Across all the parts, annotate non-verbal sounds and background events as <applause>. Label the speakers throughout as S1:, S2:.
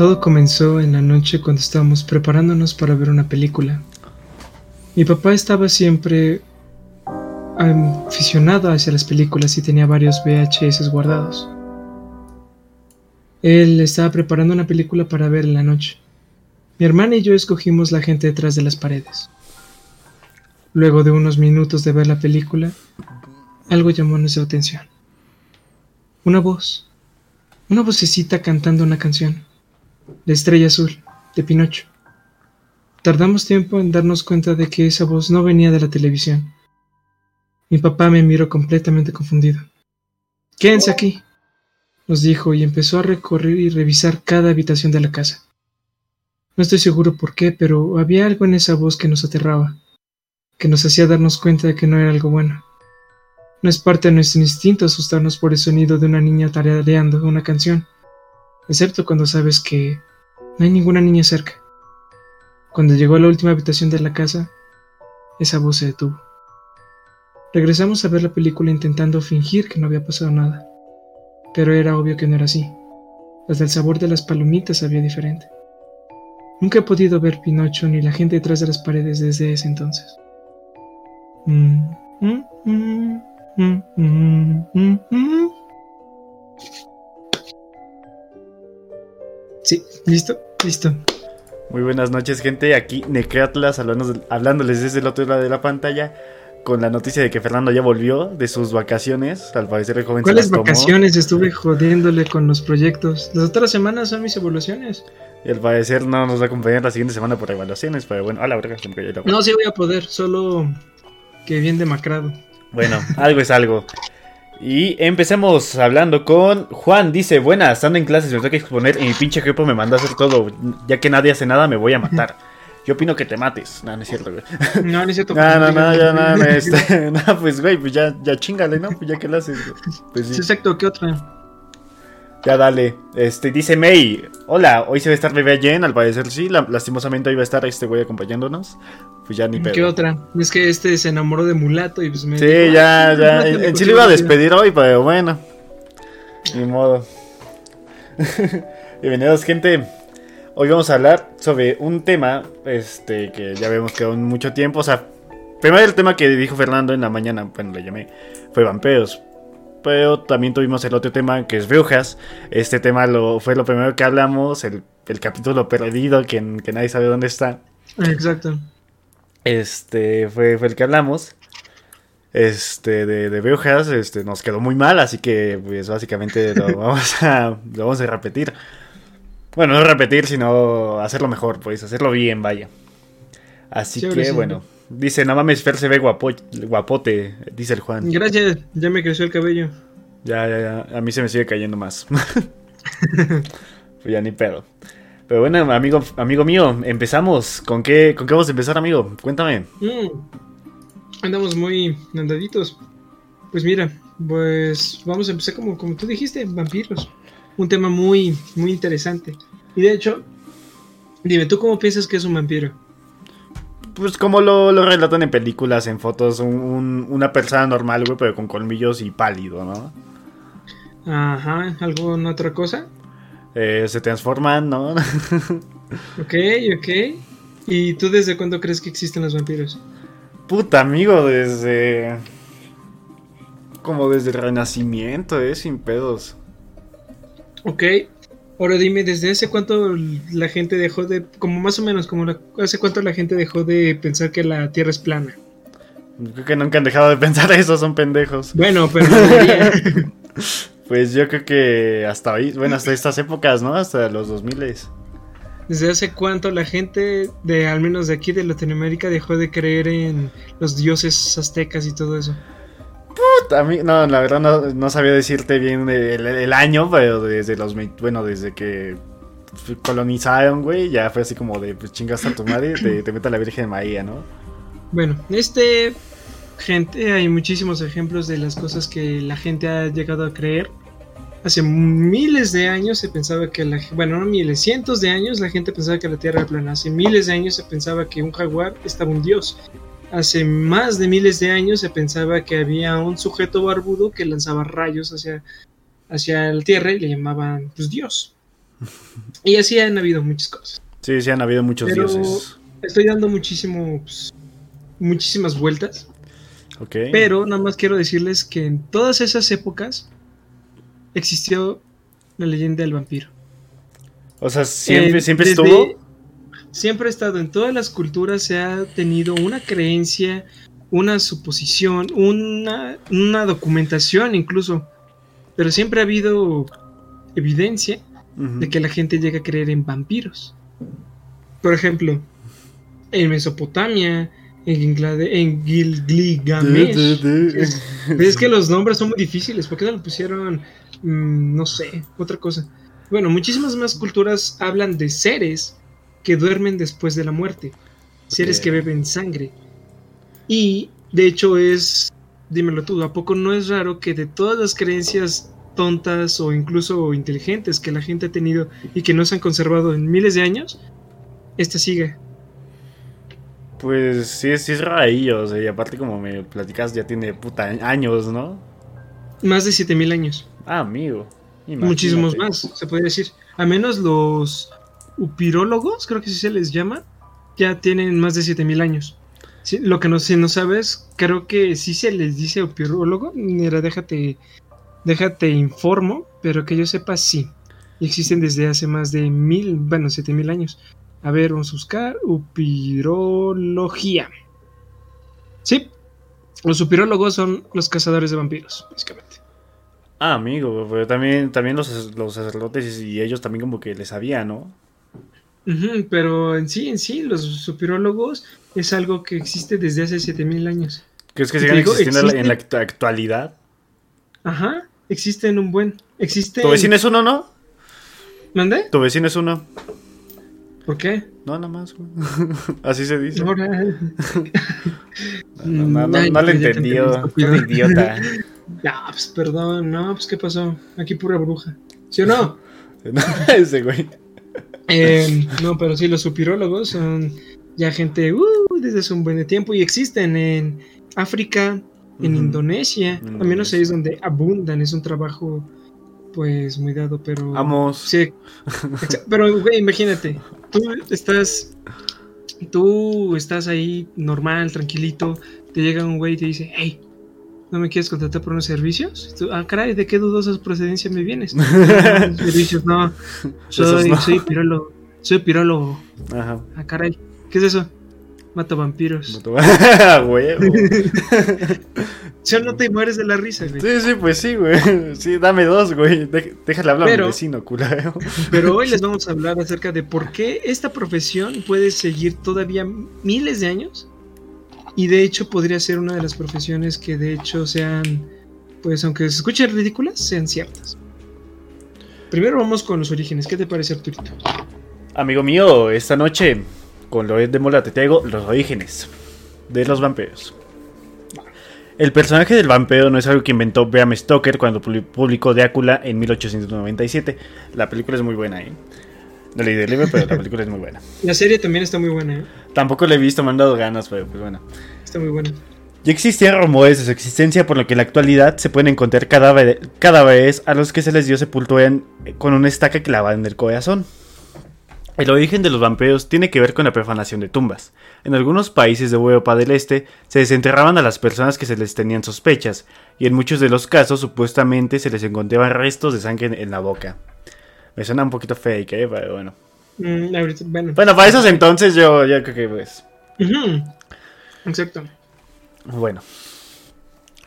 S1: Todo comenzó en la noche cuando estábamos preparándonos para ver una película. Mi papá estaba siempre aficionado hacia las películas y tenía varios VHS guardados. Él estaba preparando una película para ver en la noche. Mi hermana y yo escogimos la gente detrás de las paredes. Luego de unos minutos de ver la película, algo llamó nuestra atención. Una voz. Una vocecita cantando una canción. La estrella azul, de Pinocho. Tardamos tiempo en darnos cuenta de que esa voz no venía de la televisión. Mi papá me miró completamente confundido. Quédense aquí, nos dijo y empezó a recorrer y revisar cada habitación de la casa. No estoy seguro por qué, pero había algo en esa voz que nos aterraba, que nos hacía darnos cuenta de que no era algo bueno. No es parte de nuestro instinto asustarnos por el sonido de una niña tarareando una canción, excepto cuando sabes que no hay ninguna niña cerca. Cuando llegó a la última habitación de la casa, esa voz se detuvo. Regresamos a ver la película intentando fingir que no había pasado nada, pero era obvio que no era así. Hasta el sabor de las palomitas sabía diferente. Nunca he podido ver Pinocho ni la gente detrás de las paredes desde ese entonces. Sí, listo, listo.
S2: Muy buenas noches, gente. Aquí Necratlas hablándoles desde el otro lado de la pantalla con la noticia de que Fernando ya volvió de sus vacaciones. Al parecer el joven
S1: ¿Cuáles vacaciones? Estuve jodiéndole con los proyectos. Las otras semanas son mis evaluaciones.
S2: Y al parecer no nos va a acompañar la siguiente semana por evaluaciones, pero bueno, a la verga,
S1: No, sí voy a poder, solo que bien demacrado.
S2: Bueno, algo es algo. Y empecemos hablando con Juan. Dice, buenas, estando en clases me tengo que exponer y mi pinche jefe me manda a hacer todo. Ya que nadie hace nada, me voy a matar. Yo opino que te mates. No, no es cierto, güey.
S1: No, no es cierto. <laughs>
S2: no, no, no, ya, no, este, <laughs> no, pues, güey, pues ya, ya chingale, ¿no? Pues ya que lo haces, Pues
S1: sí. exacto, ¿qué otra?
S2: Ya dale. Este, dice May. Hola, hoy se va a estar Bebé Jen, al parecer sí. lastimosamente hoy va a estar este güey acompañando Pues ya ni pedo.
S1: ¿Qué otra? Es que este se enamoró de Mulato y pues me.
S2: Sí, ya, ya. En, sí lo iba a despedir hoy, pero bueno. <laughs> Ni modo. <laughs> Bienvenidos, gente. Hoy vamos a hablar sobre un tema este, que ya vemos que aún mucho tiempo. O sea, primero el tema que dijo Fernando en la mañana, bueno, le llamé, fue vampiros. Pero también tuvimos el otro tema que es brujas. Este tema lo, fue lo primero que hablamos, el, capítulo perdido que, nadie sabe dónde está.
S1: Exacto.
S2: Este fue, fue el que hablamos. Este, de, de brujas, este, nos quedó muy mal, así que pues básicamente lo <laughs> vamos a, lo vamos a repetir. Bueno, no repetir, sino hacerlo mejor, pues, hacerlo bien, vaya. Así que, bueno. Dice, no mames, Fer se ve guapote, dice el Juan.
S1: Gracias, ya me creció el cabello.
S2: Ya, ya, ya. A mí se me sigue cayendo más. pues <laughs> ya ni pedo. Pero bueno, amigo, amigo mío, empezamos. ¿Con qué, ¿Con qué vamos a empezar, amigo? Cuéntame. Mm,
S1: andamos muy andaditos. Pues mira, pues vamos a empezar como, como tú dijiste, vampiros un tema muy, muy interesante. Y de hecho, dime, ¿tú cómo piensas que es un vampiro?
S2: Pues como lo, relatan en películas, en fotos, una persona normal, güey, pero con colmillos y pálido, ¿no?
S1: Ajá, ¿alguna otra cosa?
S2: Eh, se transforman, ¿no? <laughs>
S1: ok, ok. ¿Y tú desde cuándo crees que existen los vampiros?
S2: Puta, amigo, desde... Como desde el renacimiento, ¿eh? Sin pedos.
S1: Ok. Ahora dime, ¿desde hace cuánto la gente dejó de, como más o menos, como hace cuánto la gente dejó de pensar que la Tierra es plana?
S2: Creo que nunca han dejado de pensar eso, son pendejos.
S1: Bueno, pero... <laughs>
S2: pues yo creo que hasta hoy, bueno, hasta estas épocas, ¿no? Hasta los 2000.
S1: ¿Desde hace cuánto la gente, de al menos de aquí de Latinoamérica, dejó de creer en los dioses aztecas y todo eso?
S2: A mí, no, la verdad no, sabía decirte bien el, año, pero desde los, bueno, desde que colonizaron, güey, ya fue así como de, pues chingas a tu madre, te, <coughs> te mete la Virgen María, ¿no?
S1: Bueno, este, gente, hay muchísimos ejemplos de las cosas que la gente ha llegado a creer. Hace miles de años se pensaba que la, bueno, no miles, cientos de años la gente pensaba que la Tierra era plana. Hace miles de años se pensaba que un jaguar estaba un dios hace más de miles de años se pensaba que había un sujeto barbudo que lanzaba rayos hacia hacia la tierra y le llamaban pues Dios. <laughs> Y así han habido muchas cosas.
S2: Sí, sí han habido muchos
S1: Pero
S2: dioses.
S1: estoy dando muchísimo, pues, muchísimas vueltas.
S2: Ok.
S1: Pero nada más quiero decirles que en todas esas épocas existió la leyenda del vampiro.
S2: o sea, siempre,
S1: Eh,
S2: siempre
S1: desde-
S2: estuvo.
S1: Siempre ha estado. En todas las culturas se ha tenido una creencia, una suposición, una, una documentación incluso. Pero siempre ha habido evidencia de que la gente llega a creer en vampiros. Por ejemplo, en Mesopotamia, en, Gilgamesh. Es, es que los nombres son muy difíciles. ¿Por qué no le pusieron, mm, no sé, otra cosa? Bueno, muchísimas más culturas hablan de seres que duermen después de la muerte. Seres que beben sangre. Y, de hecho, es, dímelo tú, ¿a poco no es raro que de todas las creencias tontas o incluso inteligentes que la gente ha tenido y que no se han conservado en miles de años, esta siga?
S2: Pues sí, sí es rarillo. O sea, y aparte, como me platicas, ya tiene puta años, ¿no?
S1: Más de 7000 años.
S2: Ah, amigo.
S1: Muchísimos más, se podría decir. A menos los upirólogos, creo que así se les llama, ya tienen más de 7000 años. Sí, lo que no, si no sabes, creo que sí se les dice upirólogo. Mira, déjate, déjate informo, pero que yo sepa, sí. Existen desde hace más de mil, bueno, 7000 años. A ver, vamos a buscar upirología. Sí, los upirólogos son los cazadores de vampiros, básicamente.
S2: Ah, amigo, pero también, también los, los sacerdotes y ellos también como que les sabían, ¿no?
S1: Pero en sí, en sí, los supirólogos es algo que existe desde hace 7000 años.
S2: ¿Crees que sigan
S1: digo,
S2: existiendo en la actualidad?
S1: Ajá, existen un buen. Existe.
S2: ¿Tu vecino es uno, no?
S1: ¿Mande?
S2: ¿Tu vecino es uno?
S1: ¿Por qué?
S2: No, nada más, güey. <laughs> Así se dice. <laughs> No, no, no, <laughs>
S1: Ay,
S2: no le entendió. Qué idiota.
S1: Ya, pues perdón, no, pues qué pasó. Aquí pura bruja. ¿Sí o no?
S2: Ese güey.
S1: Eh, <laughs> no, pero sí, los supirólogos son ya gente uh, desde hace un buen tiempo y existen en África, en. Indonesia. Al menos ahí es donde abundan. Es un trabajo, pues, muy dado, pero.
S2: Vamos.
S1: Sí. <laughs> Pero, güey, imagínate. Tú estás. Tú estás ahí normal, tranquilito. Te llega un güey y te dice, hey, ¿no me quieres contratar por unos servicios? Tú, ah, caray, ¿de qué dudosa procedencia me vienes? <laughs> "Ah, servicios, no. <laughs> Soy,
S2: no.
S1: soy pirólogo. Soy pirólogo.
S2: Ajá.
S1: Ah, caray. ¿Qué es eso? Mato vampiros. <laughs>
S2: A huevo.
S1: Si no te mueres de la risa, güey.
S2: Sí, sí, pues sí, güey. Sí, dame dos, güey. Déjale hablar a
S1: Pero-
S2: mi vecino, culero.
S1: Pero hoy les vamos a hablar acerca de por qué esta profesión puede seguir todavía miles de años. Y de hecho podría ser una de las profesiones que de hecho sean, pues aunque se escuchen ridículas, sean ciertas. Primero vamos con los orígenes. ¿Qué te parece, Arturito?
S2: Amigo mío, esta noche con Loret de Mola te traigo los orígenes de los vampiros. El personaje del vampiro no es algo que inventó Bram Stoker cuando publi- publicó Drácula en 1897. La película es muy buena, ¿eh? No leí el libro, pero la película es muy buena. <laughs>
S1: La serie también está muy buena, ¿eh?
S2: Tampoco la he visto, me han dado ganas, pero pues bueno.
S1: Está muy buena.
S2: Ya existían rumores de su existencia, por lo que en la actualidad se pueden encontrar cadáver- cadáveres a los que se les dio sepultura con una estaca clavada en el corazón. El origen de los vampiros tiene que ver con la profanación de tumbas. En algunos países de Europa del Este se desenterraban a las personas que se les tenían sospechas, y en muchos de los casos supuestamente se les encontraban restos de sangre en la boca. Me suena un poquito fake, ¿eh? pero bueno.
S1: Mm, bueno.
S2: Bueno, para esos entonces yo, yo creo que pues...
S1: Exacto.
S2: Bueno.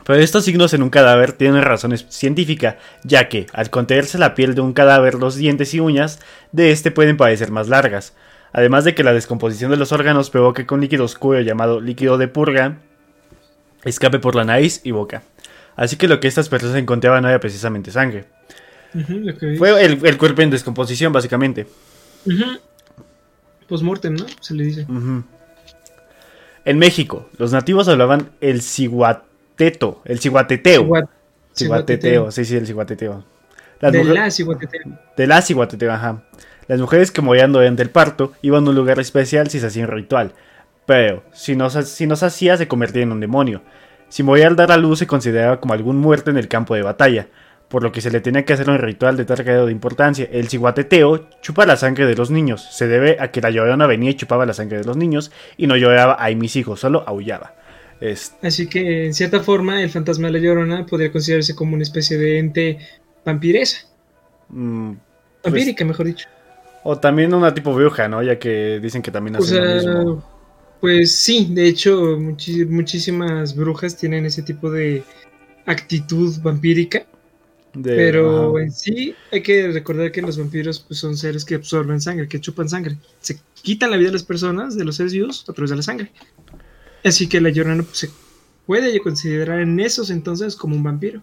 S2: Pero estos signos en un cadáver tienen razones científicas, ya que al contraerse la piel de un cadáver, los dientes y uñas de este pueden parecer más largas. Además de que la descomposición de los órganos provoca que un líquido oscuro llamado líquido de purga escape por la nariz y boca. Así que lo que estas personas encontraban no era precisamente sangre. Fue el, el cuerpo en descomposición, básicamente.
S1: Ujú. Postmortem, ¿no? Se le dice.
S2: En México, los nativos hablaban el ciguateto, el ciguateteo.
S1: Ciguat-
S2: Ciguateteo, sí, sí, el ciguateteo. Las
S1: De la ciguateteo.
S2: de la ciguateteo, ajá. Las mujeres que morían durante el parto iban a un lugar especial si se hacía un ritual. Pero, si no, se- si no se hacía, se convertía en un demonio. Si moría al dar a luz, se consideraba como algún muerto en el campo de batalla. Por lo que se le tenía que hacer un ritual de tal grado de importancia. El ciguateteo chupa la sangre de los niños. Se debe a que la llorona venía y chupaba la sangre de los niños y no lloraba ay mis hijos, solo aullaba.
S1: Así que, en cierta forma, el fantasma de la llorona podría considerarse como una especie de ente vampiresa. Mm, pues Vampírica, mejor dicho.
S2: O también una tipo bruja, ¿no? Ya que dicen que también hace lo mismo.
S1: Pues sí, de hecho, muchísimas brujas tienen ese tipo de actitud vampírica. Pero en sí hay que recordar que los vampiros pues, son seres que absorben sangre, que chupan sangre. Se quitan la vida de las personas, de los seres vivos, a través de la sangre. Así que la llorona pues, se puede considerar en esos entonces como un vampiro.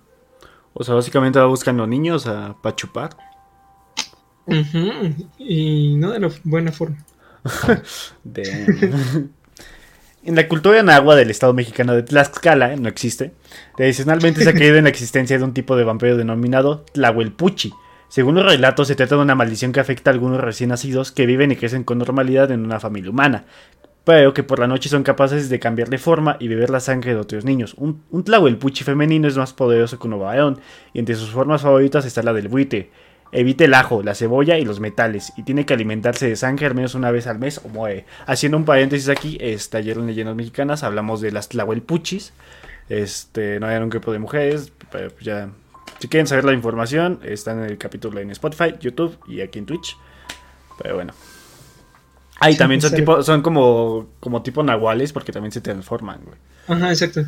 S2: O sea, básicamente va buscando niños a, para chupar.
S1: Y no de la buena forma. <laughs> <laughs>
S2: en la cultura en agua del estado mexicano de Tlaxcala, no existe, tradicionalmente se ha creído en la existencia de un tipo de vampiro denominado Tlahuelpuchi. Según los relatos, se trata de una maldición que afecta a algunos recién nacidos que viven y crecen con normalidad en una familia humana, pero que por la noche son capaces de cambiar de forma y beber la sangre de otros niños. Un, un Tlahuelpuchi femenino es más poderoso que un varón, y entre sus formas favoritas está la del buitre, Evite el ajo, la cebolla y los metales y tiene que alimentarse de sangre al menos una vez al mes o muere. Haciendo un paréntesis aquí, este, ayer en Leyendas Mexicanas hablamos de las tlahuelpuchis. Este, no hay un grupo de mujeres, pero pues ya... Si quieren saber la información, está en el capítulo en Spotify, YouTube y aquí en Twitch. Pero bueno. Ah, y también son tipo, son como, como tipo nahuales porque también se transforman, güey.
S1: Ajá, exacto.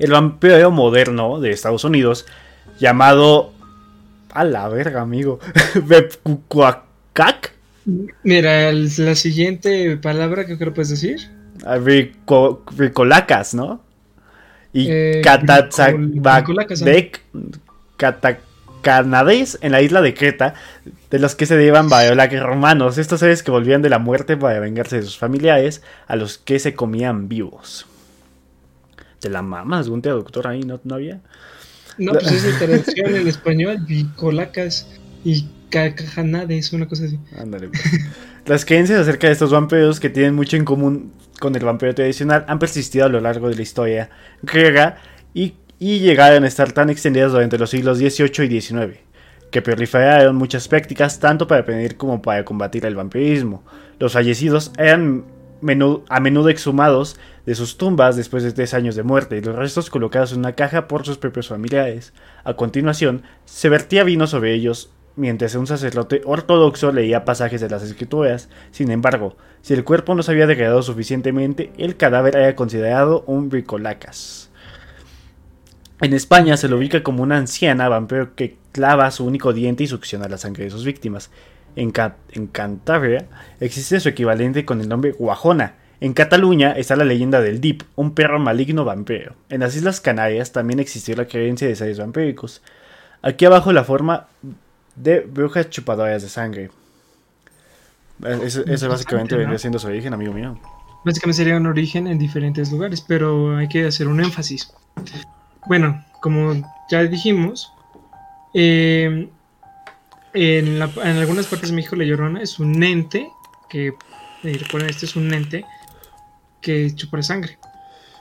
S2: El vampiro moderno de Estados Unidos, llamado a la verga, amigo. <laughs> ¿Bepcuacac?
S1: Mira, la siguiente palabra que creo que puedes decir.
S2: Ricolacas, ¿no? Y eh, Catacanades en la isla de Creta, de los que se llevan que romanos, estos seres que volvían de la muerte para vengarse de sus familiares, a los que se comían vivos. De la mamá, algún doctor ahí no, no había.
S1: No, pues es <laughs> traducción en español, bicolacas y cajanades, una cosa así. Ándale.
S2: Pues. Las creencias acerca de estos vampiros que tienen mucho en común con el vampiro tradicional han persistido a lo largo de la historia griega y, y llegaron a estar tan extendidas durante los siglos XVIII y XIX, que proliferaron muchas prácticas tanto para prevenir como para combatir el vampirismo. Los fallecidos eran a menudo exhumados de sus tumbas después de tres años de muerte y los restos colocados en una caja por sus propios familiares. A continuación, se vertía vino sobre ellos mientras un sacerdote ortodoxo leía pasajes de las escrituras. Sin embargo, si el cuerpo no se había degradado suficientemente, el cadáver era considerado un bricolacas. En España se lo ubica como una anciana vampiro que clava su único diente y succiona la sangre de sus víctimas. En, Cantabria existe su equivalente con el nombre Guajona. En Cataluña está la leyenda del Dip, un perro maligno vampiro. En las Islas Canarias también existió la creencia de seres vampíricos. Aquí abajo la forma de brujas chupadoras de sangre. Eso, básicamente vendría siendo su origen, amigo mío.
S1: Básicamente sería un origen en diferentes lugares, pero hay que hacer un énfasis. Bueno, como ya dijimos, eh, en, algunas partes de México la llorona es un ente que, recuerden, este es un ente que chupa sangre.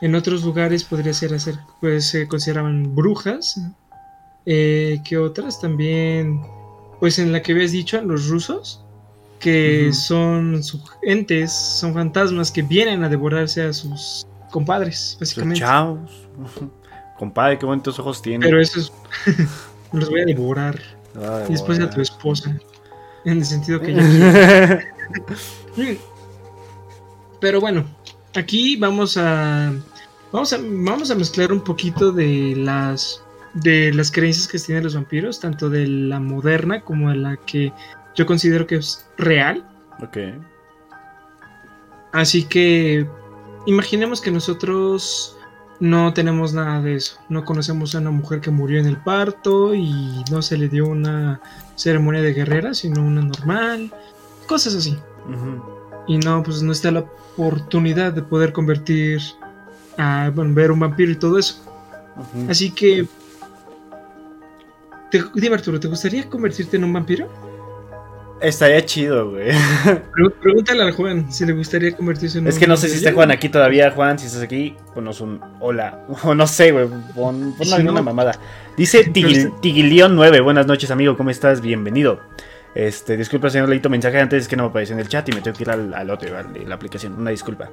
S1: En otros lugares podría ser hacer, pues se consideraban brujas, eh, que otras también, pues en la que habías dicho, los rusos, que son entes, son fantasmas que vienen a devorarse a sus compadres, básicamente.
S2: Chao. <laughs> Compadre, qué bonitos ojos tiene.
S1: Pero eso es, <laughs> los voy a devorar y después a tu esposa. En el sentido que <laughs> Pero bueno, aquí vamos a, vamos a. Vamos a mezclar un poquito de las. De las creencias que tienen los vampiros, tanto de la moderna como de la que yo considero que es real.
S2: Ok.
S1: Así que. Imaginemos que nosotros no tenemos nada de eso. No conocemos a una mujer que murió en el parto y no se le dio una ceremonia de guerrera, sino una normal. Cosas así. Y no, pues no está la oportunidad de poder convertir a bueno, ver un vampiro y todo eso. Así que. Te, dime Arturo, ¿te gustaría convertirte en un vampiro?
S2: Estaría chido, güey. <laughs>
S1: Pre- Pregúntale a Juan si le gustaría convertirse en
S2: Es
S1: un
S2: que no sé si está Juan aquí todavía, Juan. Si estás aquí, ponos un hola. <laughs> O no sé, güey. Pon, pon
S1: Si
S2: alguna
S1: no-
S2: mamada. Dice Tigil- Tigilión 9. Buenas noches, amigo. ¿Cómo estás? Bienvenido. Este, disculpa, señor Leito, mensaje antes es que no me apareció en el chat y me tengo que ir al, al otro, al de la aplicación. Una disculpa.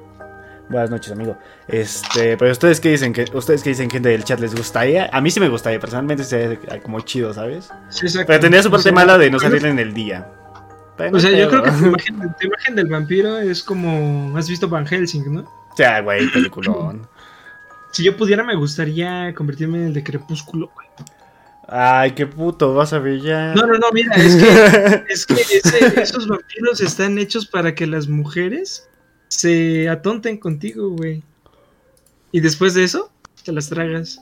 S2: Buenas noches, amigo. Este, pero ustedes qué dicen que ustedes qué dicen gente del chat les gustaría? A mí sí me gustaría, personalmente sería como chido, ¿sabes?
S1: Sí, exacto.
S2: Pero tendría su parte mala de no salir en el día. Pero
S1: O sea, yo creo que tu <laughs> imagen, tu imagen del vampiro es como. Has visto Van Helsing, ¿no?
S2: O sea, güey, peliculón. <clears throat>
S1: Si yo pudiera, me gustaría convertirme en el de Crepúsculo, güey.
S2: Ay, qué puto, vas a ver ya.
S1: No, no, no, mira, es que, <laughs> es que ese- esos vampiros están hechos para que las mujeres se atonten contigo, güey. Y después de eso, te las tragas.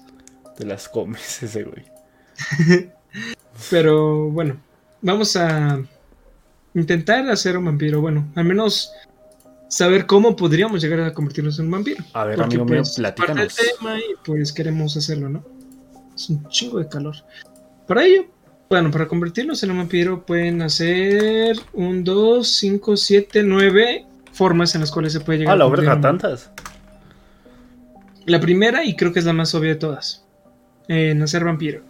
S2: Te las comes ese güey. <laughs>
S1: Pero bueno, vamos a intentar hacer un vampiro. Bueno, al menos saber cómo podríamos llegar a convertirnos en un vampiro.
S2: A ver,
S1: Porque,
S2: amigo mío,
S1: pues, parte
S2: platícanos.
S1: tema y pues queremos hacerlo, ¿no? Es un chingo de calor. Para ello, bueno, para convertirnos en un vampiro pueden hacer un 2, 5, 7, 9 formas en las cuales se puede llegar
S2: Ah, la verga, tantas.
S1: La primera, y creo que es la más obvia de todas, en hacer vampiro.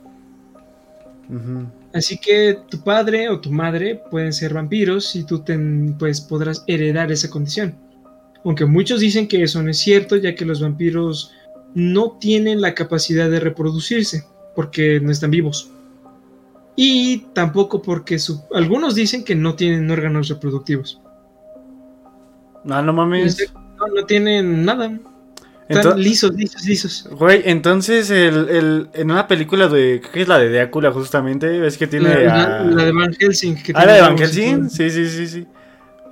S2: Ujú.
S1: Así que tu padre o tu madre pueden ser vampiros y tú ten- pues podrás heredar esa condición. Aunque muchos dicen que eso no es cierto, ya que los vampiros no tienen la capacidad de reproducirse, porque no están vivos. Y tampoco porque su- algunos dicen que no tienen órganos reproductivos.
S2: Ah, no mames.
S1: No, no tienen nada. Están
S2: Ento-
S1: lisos, lisos, lisos.
S2: Güey, entonces el, el- en una película de. Creo que es la de Drácula, justamente. ¿Ves que tiene.
S1: La,
S2: a-
S1: la de Van Helsing. que
S2: Ah, la de Van Helsing. Sí, sí, sí, sí.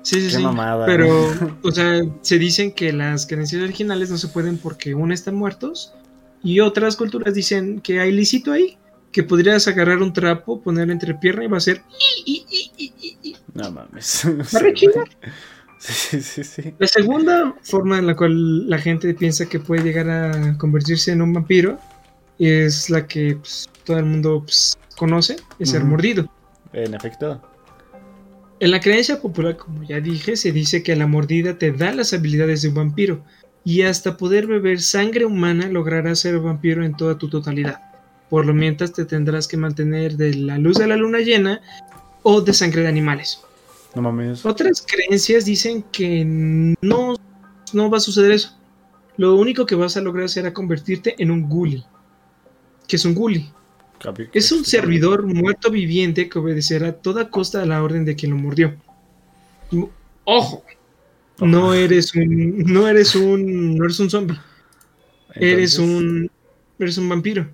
S1: Sí, sí,
S2: Qué
S1: sí.
S2: mamada.
S1: Pero, <laughs> o sea, se dicen que las creencias originales no se pueden porque una están muertos y otras culturas dicen que hay lícito ahí, que podrías agarrar un trapo, ponerlo entre pierna y va a ser...
S2: No mames. <laughs>
S1: ¿Va re
S2: Sí, <laughs>
S1: chida?
S2: Sí, sí, sí.
S1: La segunda forma en la cual la gente piensa que puede llegar a convertirse en un vampiro es la que pues, todo el mundo pues, conoce, es ser mordido.
S2: En efecto.
S1: En la creencia popular, como ya dije, se dice que la mordida te da las habilidades de un vampiro y hasta poder beber sangre humana lograrás ser vampiro en toda tu totalidad. Por lo mientras te tendrás que mantener de la luz de la luna llena o de sangre de animales.
S2: No mames.
S1: Otras creencias dicen que no, no va a suceder eso. Lo único que vas a lograr será convertirte en un gully. ¿Qué es un?
S2: Capi-
S1: Es un servidor muerto viviente que obedecerá a toda costa a la orden de quien lo mordió. Ojo, no eres un, no eres un, no eres un zombie, eres un, eres un vampiro,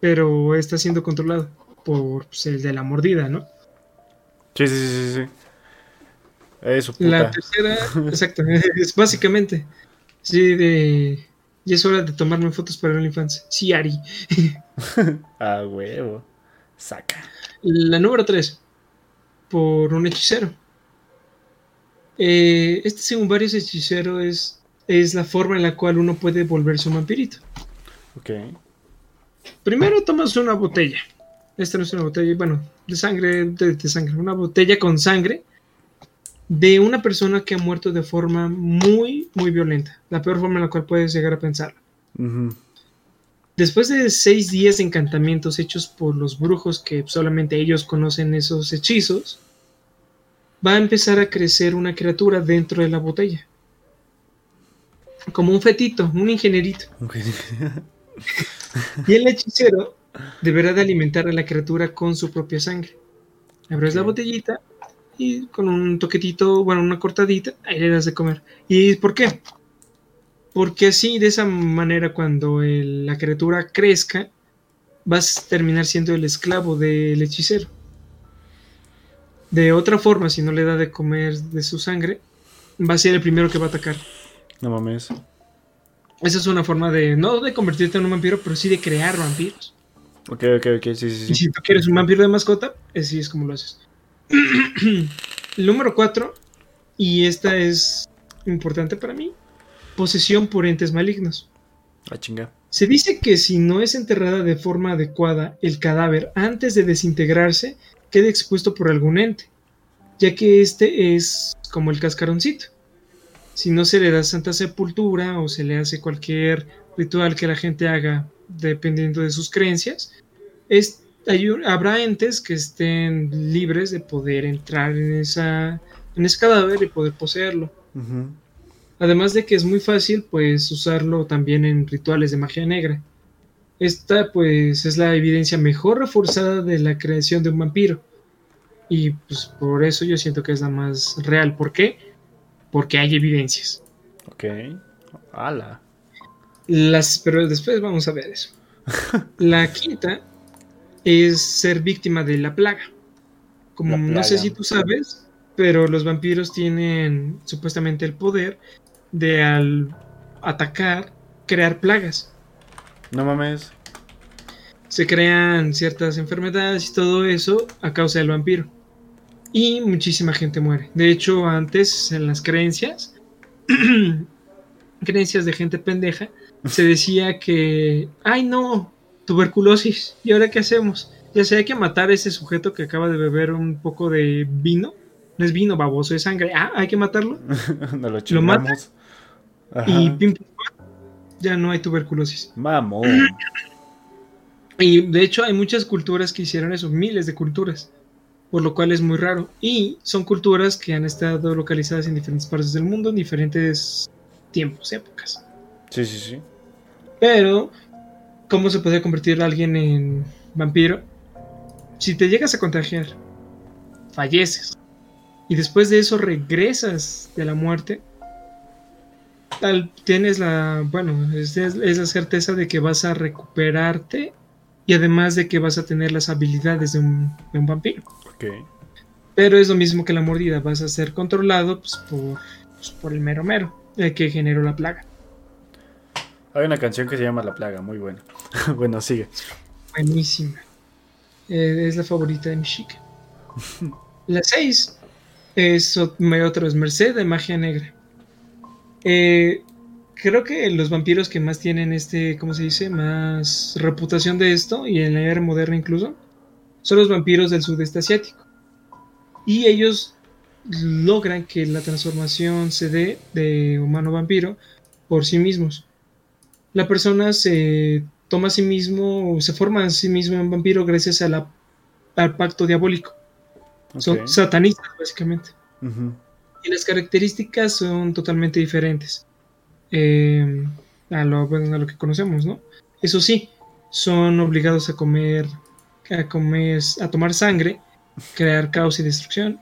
S1: pero está siendo controlado por pues, el de la mordida, ¿no?
S2: Sí, sí, sí, sí. Puta.
S1: La tercera, <laughs> exacto, es básicamente, sí, de, y es hora de tomarme fotos para la infancia. Sí, Ari. <laughs>
S2: Ah, huevo. Saca.
S1: La número 3, por un hechicero. Eh, este, según varios hechiceros, es, es la forma en la cual uno puede volverse un vampirito.
S2: Ok.
S1: Primero tomas una botella. Esta no es una botella, bueno, de sangre, de, de sangre, una botella con sangre de una persona que ha muerto de forma muy, muy violenta. La peor forma en la cual puedes llegar a pensar. Después de seis días de encantamientos hechos por los brujos que solamente ellos conocen esos hechizos, va a empezar a crecer una criatura dentro de la botella. Como un fetito, un ingenierito. <laughs> Y el hechicero deberá de alimentar a la criatura con su propia sangre. Abres la botellita y con un toquetito, bueno, una cortadita, ahí le das de comer. ¿Y por qué? Porque así, de esa manera, cuando el- la criatura crezca, vas a terminar siendo el esclavo del hechicero. De otra forma, si no le da de comer de su sangre, va a ser el primero que va a atacar.
S2: No mames.
S1: Esa es una forma de, no de convertirte en un vampiro, pero sí de crear vampiros.
S2: Ok, ok, ok. Sí, sí,
S1: Y
S2: sí.
S1: si tú quieres un vampiro de mascota, así es como lo haces. <clears throat> El número 4, y esta es importante para mí, posesión por entes malignos.
S2: A chinga.
S1: Se dice que si no es enterrada de forma adecuada, el cadáver antes de desintegrarse queda expuesto por algún ente, ya que este es como el cascaroncito. Si no se le da santa sepultura o se le hace cualquier ritual que la gente haga dependiendo de sus creencias, es, habrá entes que estén libres de poder entrar en, esa, en ese cadáver y poder poseerlo. Además de que es muy fácil pues usarlo también en rituales de magia negra. Esta pues es la evidencia mejor reforzada de la creación de un vampiro. Y pues por eso yo siento que es la más real. ¿Por qué? Porque hay evidencias.
S2: Ok. Ala.
S1: Las, pero después vamos a ver eso. <laughs> la quinta es ser víctima de la plaga. Como no sé si tú sabes, pero los vampiros tienen supuestamente el poder de al atacar, crear plagas.
S2: No mames.
S1: Se crean ciertas enfermedades y todo eso a causa del vampiro. Y muchísima gente muere. De hecho, antes en las creencias, <clears throat> creencias de gente pendeja, se <laughs> decía que, ay no, tuberculosis, ¿y ahora qué hacemos? Ya sea hay que matar a ese sujeto que acaba de beber un poco de vino. No es vino, baboso, es sangre. Ah, hay que matarlo. <laughs>
S2: no lo,
S1: lo matamos y pim, ya no hay tuberculosis.
S2: Mamón.
S1: Y de hecho hay muchas culturas que hicieron eso, miles de culturas, por lo cual es muy raro. Y son culturas que han estado localizadas en diferentes partes del mundo, en diferentes tiempos, épocas.
S2: Sí, sí, sí.
S1: Pero, ¿cómo se puede convertir a alguien en vampiro? Si te llegas a contagiar, falleces. Y después de eso regresas de la muerte, tienes la, bueno, es, la certeza de que vas a recuperarte y además de que vas a tener las habilidades de un, vampiro. Pero es lo mismo que la mordida, vas a ser controlado pues, por, pues, por el mero mero, el que generó la plaga.
S2: Hay una canción que se llama La Plaga, muy buena. <laughs> bueno, sigue.
S1: Buenísima. Eh, es la favorita de mi chica. la 6 es otra es Merced de Magia Negra. Eh, creo que los vampiros que más tienen este, ¿cómo se dice? Más reputación de esto, y en la era moderna incluso, son los vampiros del sudeste asiático. Y ellos logran que la transformación se dé de humano-vampiro por sí mismos. La persona se toma a sí mismo, se forma a sí mismo en vampiro gracias a la, al pacto diabólico. Son satanistas, básicamente y las características son totalmente diferentes eh, a, lo, a lo que conocemos, ¿no? Eso sí, son obligados a comer, a comer, a tomar sangre, crear caos y destrucción.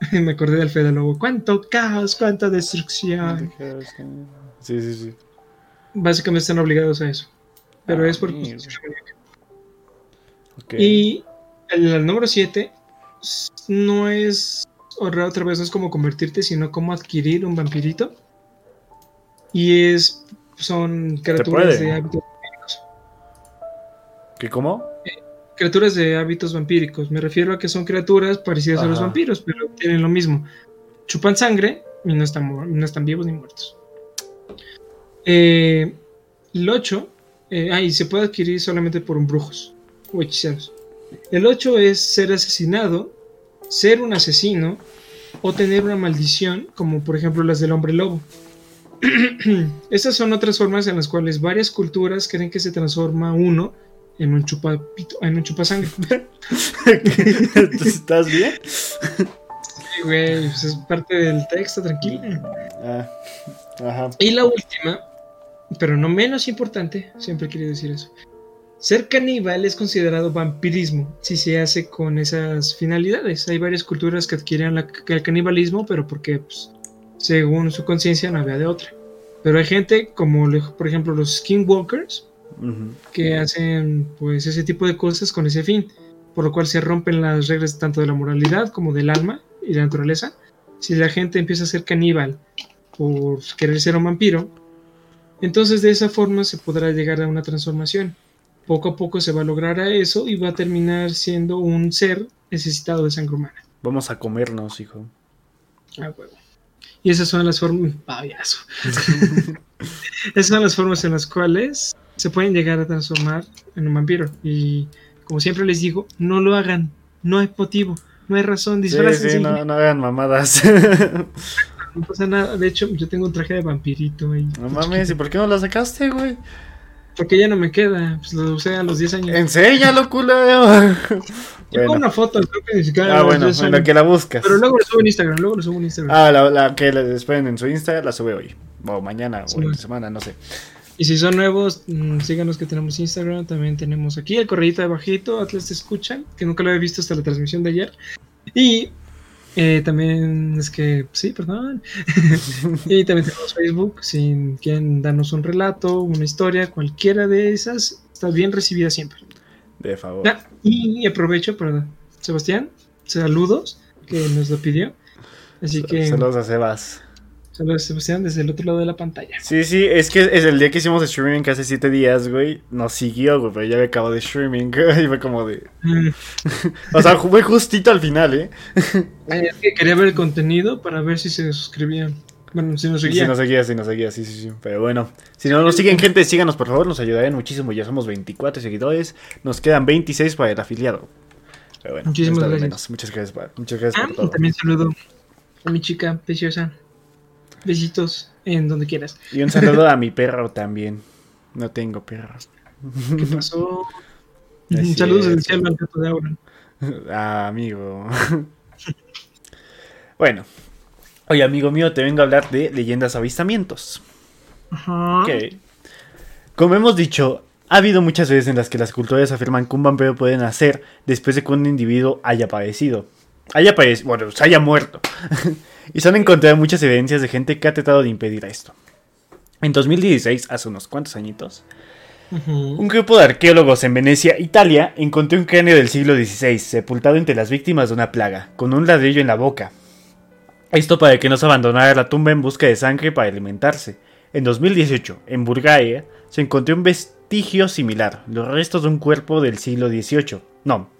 S1: <laughs> Me acordé del Fede Lobo. ¿Cuánto caos, cuánta destrucción?
S2: Sí, sí, sí.
S1: Básicamente están obligados a eso. Pero es por Y el número 7 no es otra vez no es como convertirte, sino como adquirir un vampirito. Y es son criaturas de hábitos vampíricos.
S2: ¿Qué cómo?
S1: Eh, criaturas de hábitos vampíricos. Me refiero a que son criaturas parecidas a los vampiros, pero tienen lo mismo. Chupan sangre y no están, no están vivos ni muertos. Eh, el 8, eh, ah, y se puede adquirir solamente por un brujos o hechiceros. El 8 es ser asesinado ser un asesino o tener una maldición, como por ejemplo las del hombre lobo. <clears throat> Estas son otras formas en las cuales varias culturas creen que se transforma uno en un chupapito, en un chupasangre. <laughs>
S2: ¿Estás bien?
S1: Sí, güey, pues es parte del texto, tranquila. Ah, ajá. Y la última, pero no menos importante, siempre quería decir eso, ser caníbal es considerado vampirismo si se hace con esas finalidades. Hay varias culturas que adquieren el canibalismo, pero porque, pues, según su conciencia, no había de otra. Pero hay gente como, por ejemplo, los skinwalkers, que hacen pues ese tipo de cosas con ese fin, por lo cual se rompen las reglas tanto de la moralidad como del alma y la naturaleza. Si la gente empieza a ser caníbal por querer ser un vampiro, entonces de esa forma se podrá llegar a una transformación poco a poco se va a lograr a eso y va a terminar siendo un ser necesitado de sangre humana.
S2: Vamos a comernos, hijo.
S1: Ah, huevo. Y esas son las formas. <laughs> esas son las formas en las cuales se pueden llegar a transformar en un vampiro. Y como siempre les digo, no lo hagan. No hay motivo. No hay razón,
S2: Sí,
S1: disfrácense.
S2: sí, no, no hagan mamadas. <laughs>
S1: No pasa nada. De hecho, yo tengo un traje de vampirito ahí.
S2: no mames, ¿y por qué no la sacaste, güey?
S1: Porque ya no me queda. Pues lo usé a los 10 años.
S2: Enséñalo, culo. <laughs>
S1: Tengo
S2: bueno.
S1: una foto, creo que ni siquiera.
S2: Ah, bueno,
S1: 10
S2: en lo
S1: años.
S2: que la buscas.
S1: Pero luego lo subo en Instagram, luego lo subo en Instagram.
S2: Ah, la, la que le esperen en su Insta la sube hoy. O mañana,
S1: Sí,
S2: o en semana, no sé.
S1: Y si son nuevos, mm, síganos que tenemos Instagram. También tenemos aquí el correíto de bajito, Atlas te escuchan, que nunca lo había visto hasta la transmisión de ayer. Y eh, también es que, sí, perdón. <laughs> y también tenemos Facebook. Si quieren darnos un relato, una historia, cualquiera de esas, está bien recibida siempre.
S2: De favor.
S1: Ah, y aprovecho para Sebastián, saludos, que nos lo pidió. Así que,
S2: Saludos a Sebas.
S1: Saludos Sebastián desde el otro lado de la pantalla.
S2: Sí, sí, es que es el día que hicimos streaming que hace siete días, güey, nos siguió, güey, pero ya había acabado de streaming, <laughs> y fue como de...
S1: Mm. <laughs>
S2: O sea, fue justito al final, ¿eh? <laughs>
S1: Es que quería ver el contenido para ver si se suscribían. Bueno, si nos
S2: Si
S1: seguían.
S2: nos seguía, si nos seguía, sí, sí, sí. Pero bueno, si no nos siguen, gente, síganos, por favor, nos ayudarían muchísimo. Ya somos 24 seguidores, nos quedan 26 para el afiliado. Pero bueno,
S1: Muchísimas gracias.
S2: menos. Muchas gracias, muchas gracias
S1: Ah,
S2: por todo.
S1: también saludo a mi chica preciosa. Besitos en donde quieras.
S2: Y un saludo a mi perro también. No tengo perro.
S1: ¿Qué pasó? <laughs>
S2: Es
S1: Saludos del
S2: cierto.
S1: cielo al gato de Aura. <laughs>
S2: Ah, amigo. <laughs> bueno. Oye, amigo mío, te vengo a hablar de leyendas avistamientos.
S1: Ajá.
S2: Ok. Como hemos dicho, ha habido muchas veces en las que las culturas afirman que un vampiro puede nacer después de que un individuo haya padecido. Haya padecido, bueno, se haya muerto. Y se han encontrado muchas evidencias de gente que ha tratado de impedir esto. En 2016, hace unos cuantos añitos, un grupo de arqueólogos en Venecia, Italia, encontró un cráneo del siglo XVI sepultado entre las víctimas de una plaga, con un ladrillo en la boca. Esto para que no se abandonara la tumba en busca de sangre para alimentarse. En 2018, en Bulgaria, se encontró un vestigio similar, los restos de un cuerpo del siglo XVIII. No.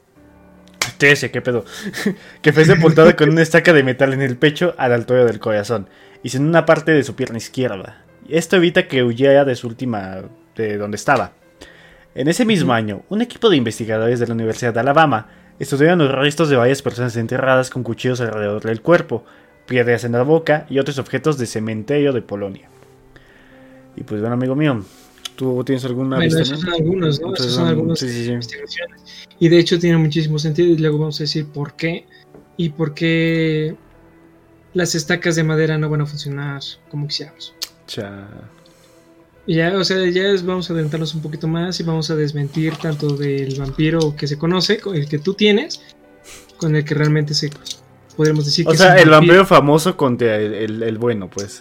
S2: XIII, qué pedo. <laughs> que fue sepultado con una estaca de metal en el pecho a la altura del corazón y sin una parte de su pierna izquierda. Esto evita que huyera de su última. de donde estaba. En ese mismo año, un equipo de investigadores de la Universidad de Alabama estudiaron los restos de varias personas enterradas con cuchillos alrededor del cuerpo, piedras en la boca y otros objetos de cementerio de Polonia. Y pues bueno, amigo mío, ¿tú tienes alguna
S1: Bueno, esos son algunos, ¿no?
S2: Entonces
S1: Esos son algunos
S2: Sí, sí, sí.
S1: investigaciones. Y de hecho tiene muchísimo sentido y luego vamos a decir por qué y por qué las estacas de madera no van a funcionar como quisiéramos.
S2: Cha.
S1: Y ya, o sea, ya es- vamos a adentrarnos un poquito más y vamos a desmentir tanto del vampiro que se conoce, con el que tú tienes, con el que realmente se podríamos decir
S2: O
S1: que
S2: sea,
S1: es
S2: el vampiro famoso contra el, el- el bueno, pues.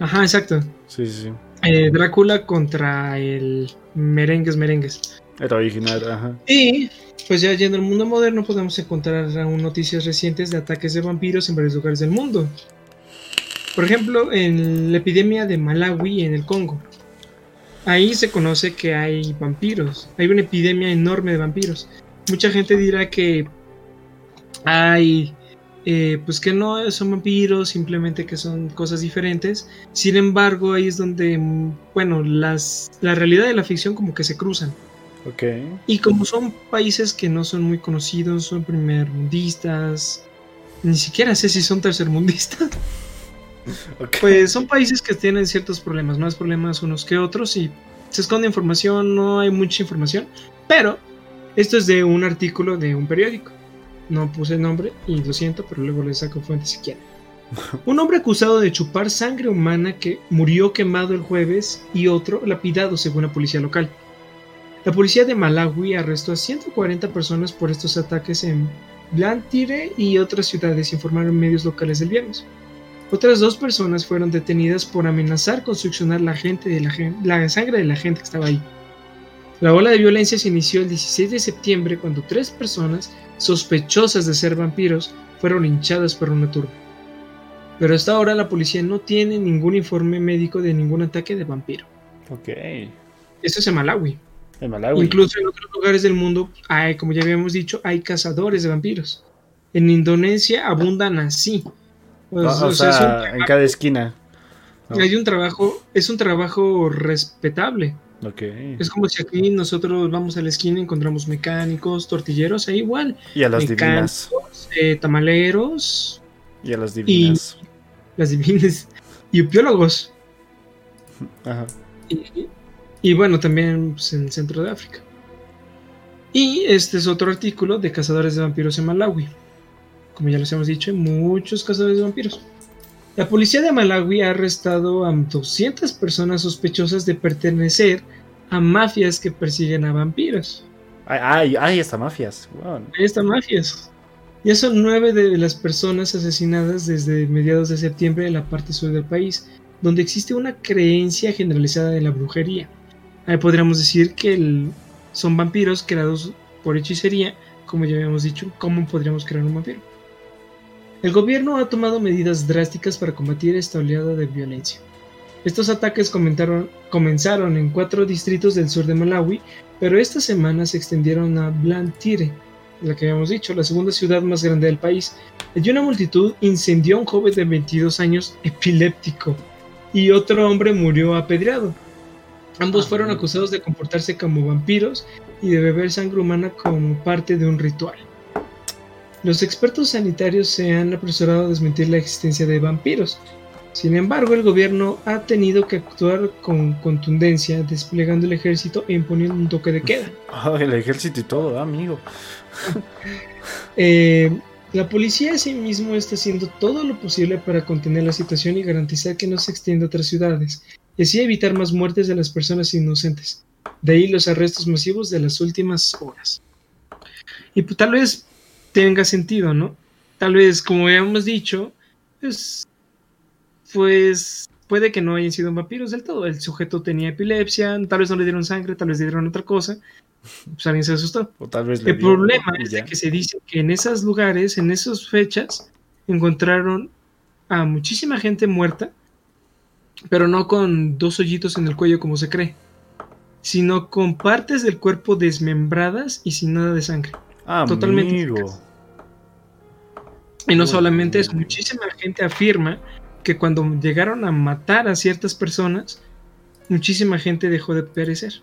S1: Ajá, exacto.
S2: Sí, sí, sí.
S1: Eh, Drácula contra el merengues merengues.
S2: El original, ajá.
S1: Y pues ya yendo al mundo moderno podemos encontrar aún noticias recientes de ataques de vampiros en varios lugares del mundo. Por ejemplo, en la epidemia de Malawi en el Congo. Ahí se conoce que hay vampiros. Hay una epidemia enorme de vampiros. Mucha gente dirá que hay, eh, pues que no son vampiros, simplemente que son cosas diferentes. Sin embargo, ahí es donde, mm, bueno, las, la realidad y la ficción como que se cruzan.
S2: Ok.
S1: Y como son países que no son muy conocidos, son primermundistas, ni siquiera sé si son tercermundistas, <laughs>
S2: ok.
S1: pues son países que tienen ciertos problemas, más problemas unos que otros y se esconde información, no hay mucha información, pero esto es de un artículo de un periódico. No puse nombre y lo siento, pero luego le saco fuente si. <laughs> Un hombre acusado de chupar sangre humana que murió quemado el jueves y otro lapidado según la policía local. La policía de Malawi arrestó a 140 personas por estos ataques en Blantyre y otras ciudades, informaron medios locales el viernes. Otras dos personas fueron detenidas por amenazar con succionar la, la sangre de la gente que estaba ahí. La ola de violencia se inició el 16 de septiembre cuando tres personas sospechosas de ser vampiros fueron hinchadas por una turba. Pero hasta ahora la policía no tiene ningún informe médico de ningún ataque de vampiro.
S2: Ok.
S1: Esto es en Malawi.
S2: En Malawi.
S1: Incluso en otros lugares del mundo, hay, como ya habíamos dicho, hay cazadores de vampiros. En Indonesia abundan así. O,
S2: O-
S1: o
S2: o
S1: sea,
S2: en cada esquina. ¿no?
S1: hay un trabajo, es un trabajo respetable. Es como si aquí nosotros vamos a la esquina y encontramos mecánicos, tortilleros, ahí igual.
S2: Y a las divinas.
S1: Eh, tamaleros,
S2: Y a las divinas.
S1: las divinas y upiólogos. <laughs>
S2: Ajá.
S1: Y, y bueno, también pues, en el centro de África. Y este es otro artículo de cazadores de vampiros en Malawi. Como ya les hemos dicho, hay muchos cazadores de vampiros. La policía de Malawi ha arrestado a 200 personas sospechosas de pertenecer a mafias que persiguen a vampiros.
S2: Ay, ay, ay, hasta mafias. Wow.
S1: Ahí están mafias. Ya son nueve de las personas asesinadas desde mediados de septiembre en la parte sur del país, donde existe una creencia generalizada de la brujería. Ahí podríamos decir que el- son vampiros creados por hechicería, como ya habíamos dicho, ¿cómo podríamos crear un vampiro? El gobierno ha tomado medidas drásticas para combatir esta oleada de violencia. Estos ataques comenzaron en cuatro distritos del sur de Malawi, pero esta semana se extendieron a Blantyre, la que habíamos dicho, la segunda ciudad más grande del país. Allí una multitud incendió a un joven de 22 años epiléptico y otro hombre murió apedreado. Ambos
S2: Ah,
S1: fueron acusados de comportarse como vampiros y de beber sangre humana como parte de un ritual. Los expertos sanitarios se han apresurado a desmentir la existencia de vampiros. Sin embargo, el gobierno ha tenido que actuar con contundencia, desplegando el ejército e imponiendo un toque de queda.
S2: Ah, el ejército y todo, ah, amigo. <laughs>
S1: Eh, la policía asimismo está haciendo todo lo posible para contener la situación y garantizar que no se extienda a otras ciudades, y así evitar más muertes de las personas inocentes. De ahí los arrestos masivos de las últimas horas. Y pues, tal vez tenga sentido, ¿no? Tal vez, como ya hemos dicho, pues, pues puede que no hayan sido vampiros del todo. El sujeto tenía epilepsia, tal vez no le dieron sangre, tal vez le dieron otra cosa. Pues alguien se asustó.
S2: O tal vez le
S1: El problema es de que se dice que en esos lugares, en esas fechas, encontraron a muchísima gente muerta, pero no con dos hoyitos en el cuello como se cree, sino con partes del cuerpo desmembradas y sin nada de sangre.
S2: Ah,
S1: totalmente
S2: amigo.
S1: Y no solamente eso, muchísima gente afirma que cuando llegaron a matar a ciertas personas, muchísima gente dejó de perecer.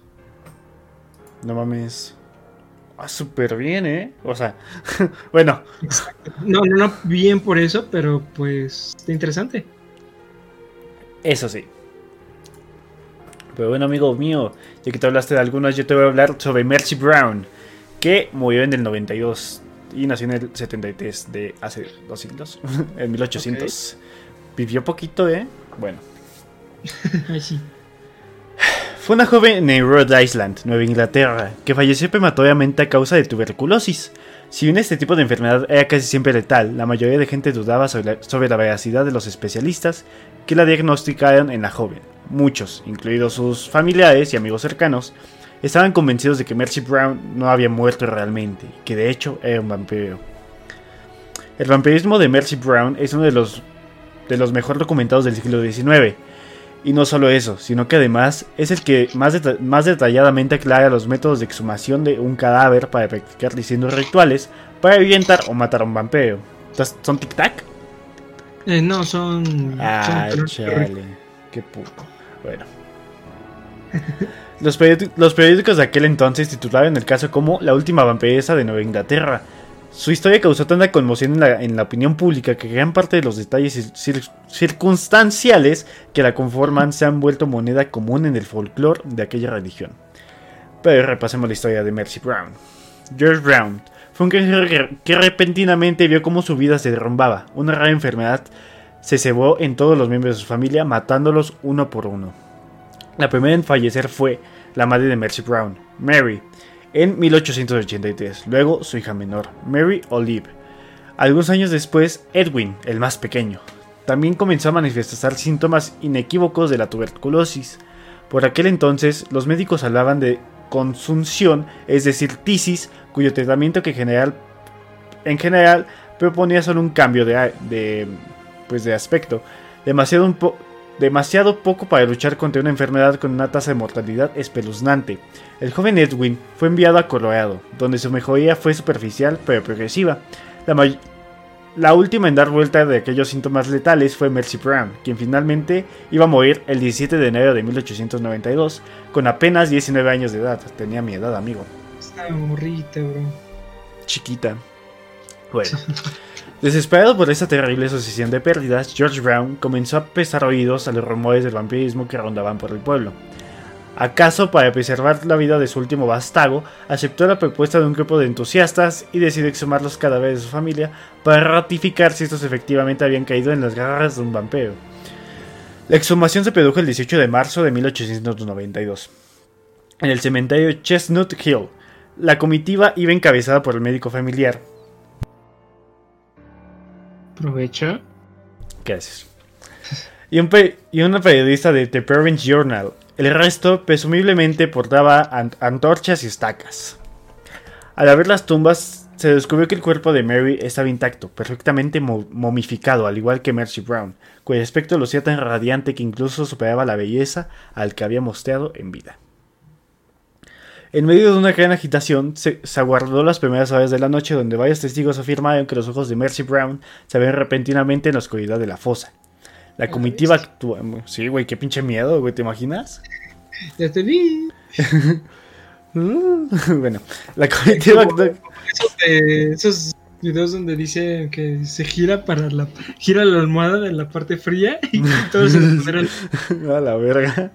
S2: No mames. Ah, súper bien, ¿eh? O sea, <laughs> bueno,
S1: No, no, no bien por eso, pero pues está interesante.
S2: eso sí. Pero bueno, amigo mío, ya que te hablaste de algunas, yo te voy a hablar sobre Mercy Brown, que murió en el 92 y nació en el 73 de hace dos siglos, <laughs> en 1800. Vivió poquito, ¿eh? Bueno. <laughs>
S1: Sí.
S2: Fue una joven en Rhode Island, Nueva Inglaterra, que falleció prematuramente a causa de tuberculosis. Si bien este tipo de enfermedad era casi siempre letal, la mayoría de gente dudaba sobre la, sobre la veracidad de los especialistas que la diagnosticaron en la joven. Muchos, incluidos sus familiares y amigos cercanos, estaban convencidos de que Mercy Brown no había muerto realmente, y que de hecho era un vampiro. El vampirismo de Mercy Brown es uno de los, de los mejor documentados del siglo XIX, y no solo eso, sino que además es el que más, deta- más detalladamente aclara los métodos de exhumación de un cadáver para practicar distintos rituales para ahuyentar o matar a un vampiro. ¿Estas ¿Son tic-tac?
S1: Eh, no, son.
S2: Ah,
S1: son-
S2: chale. Qué puto. Bueno. Los, los periódicos de aquel entonces titularon el caso como La última vampiresa de Nueva Inglaterra. Su historia causó tanta conmoción en la, opinión pública que gran parte de los detalles cir- cir- circunstanciales que la conforman se han vuelto moneda común en el folclore de aquella religión. Pero repasemos la historia de Mercy Brown. George Brown fue un que, que repentinamente vio cómo su vida se derrumbaba. Una rara enfermedad se cebó en todos los miembros de su familia, matándolos uno por uno. La primera en fallecer fue la madre de Mercy Brown, Mary, en 1883. Luego su hija menor, Mary Olive. Algunos años después, Edwin, el más pequeño. También comenzó a manifestar síntomas inequívocos de la tuberculosis. Por aquel entonces, los médicos hablaban de consunción, es decir, tisis, cuyo tratamiento que general, en general proponía solo un cambio de, de, pues de aspecto, demasiado, un demasiado poco para luchar contra una enfermedad con una tasa de mortalidad espeluznante. El joven Edwin fue enviado a Colorado, donde su mejoría fue superficial pero progresiva. La, última en dar vuelta de aquellos síntomas letales fue Mercy Brown, quien finalmente iba a morir el 17 de enero de 1892, con apenas 19 años de edad. Tenía mi edad, amigo.
S1: Está morrita, bro.
S2: Chiquita. Bueno. <laughs> Desesperado por esta terrible sucesión de pérdidas, George Brown comenzó a prestar oídos a los rumores del vampirismo que rondaban por el pueblo. ¿Acaso para preservar la vida de su último vástago, aceptó la propuesta de un grupo de entusiastas y decidió exhumar los cadáveres de su familia para ratificar si estos efectivamente habían caído en las garras de un vampiro? La exhumación se produjo el 18 de marzo de 1892 en el cementerio Chestnut Hill. La comitiva iba encabezada por el médico familiar.
S1: Aprovecha.
S2: ¿Qué haces? Y, un y una periodista de The Parents Journal. El resto, presumiblemente, portaba an- antorchas y estacas. Al abrir las tumbas, se descubrió que el cuerpo de Mary estaba intacto, perfectamente mo- momificado, al igual que Mercy Brown, cuyo aspecto lucía tan radiante que incluso superaba la belleza al que había mostrado en vida. En medio de una gran agitación, se, se aguardó las primeras horas de la noche donde varios testigos afirmaron que los ojos de Mercy Brown se habían repentinamente en la oscuridad de la fosa. La comitiva actuó... Sí, güey, qué pinche miedo, güey, ¿te imaginas?
S1: Ya te vi. <laughs>
S2: bueno, la comitiva actuó...
S1: Esos, de- esos videos donde dice que se gira para la gira la almohada de la parte fría y todos se <laughs> ponen
S2: A la verga.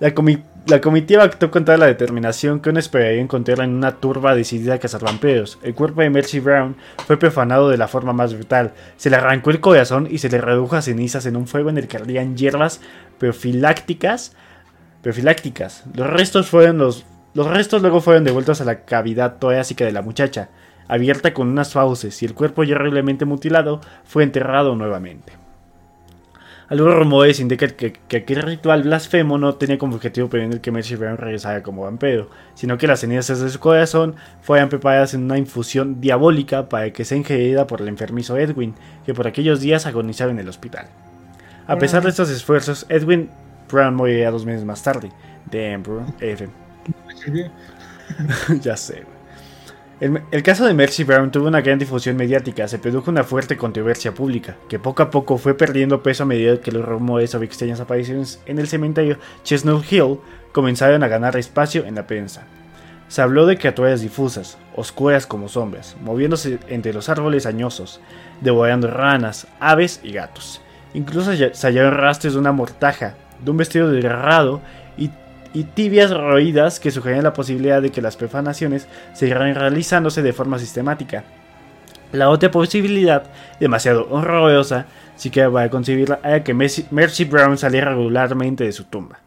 S2: La, comi- la comitiva actuó con toda la determinación que uno esperaría encontrar en una turba decidida a cazar vampiros. El cuerpo de Mercy Brown fue profanado de la forma más brutal. Se le arrancó el corazón y se le redujo a cenizas en un fuego en el que ardían hierbas profilácticas. profilácticas. Los restos fueron los, los restos luego fueron devueltos a la cavidad torácica de la muchacha, abierta con unas fauces, y el cuerpo ya horriblemente mutilado fue enterrado nuevamente. Algunos rumores indican que, que aquel ritual blasfemo no tenía como objetivo prevenir que Mercy Brown regresara como vampiro, sino que las cenizas de su corazón fueran preparadas en una infusión diabólica para que sea ingerida por el enfermizo Edwin, que por aquellos días agonizaba en el hospital. A pesar de estos esfuerzos, Edwin Brown moriría dos meses más tarde. Damn, bro. F. <laughs> ya sé. El, caso de Mercy Brown tuvo una gran difusión mediática, se produjo una fuerte controversia pública, que poco a poco fue perdiendo peso a medida que los rumores sobre extrañas apariciones en el cementerio Chestnut Hill comenzaron a ganar espacio en la prensa. Se habló de criaturas difusas, oscuras como sombras, moviéndose entre los árboles añosos, devorando ranas, aves y gatos. Incluso se hallaron rastros de una mortaja, de un vestido desgarrado y, tibias roídas que sugerían la posibilidad de que las profanaciones seguirán realizándose de forma sistemática. La otra posibilidad, demasiado horrorosa, siquiera para concebirla, era que Mercy, Mercy Brown saliera regularmente de su tumba.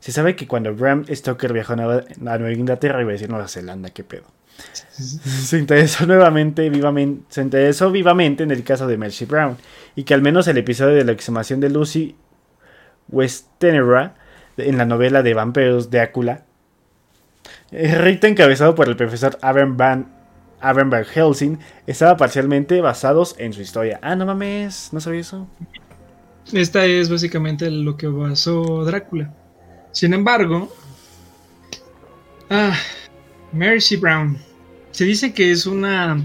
S2: Se sabe que cuando Bram Stoker viajó a Nueva, a Nueva Inglaterra, iba a decir Nueva Zelanda, qué pedo. <laughs> Se interesó nuevamente, vivamente, se interesó vivamente en el caso de Mercy Brown, y que al menos el episodio de la exhumación de Lucy Westenra en la novela de vampiros de Ácula, el rito encabezado por el profesor Aaron Van Aaron Van Helsing estaba parcialmente basados en su historia. Ah, no mames, no sabía eso.
S1: Esta es básicamente lo que basó Drácula. Sin embargo, ah, Mercy Brown. Se dice que es una.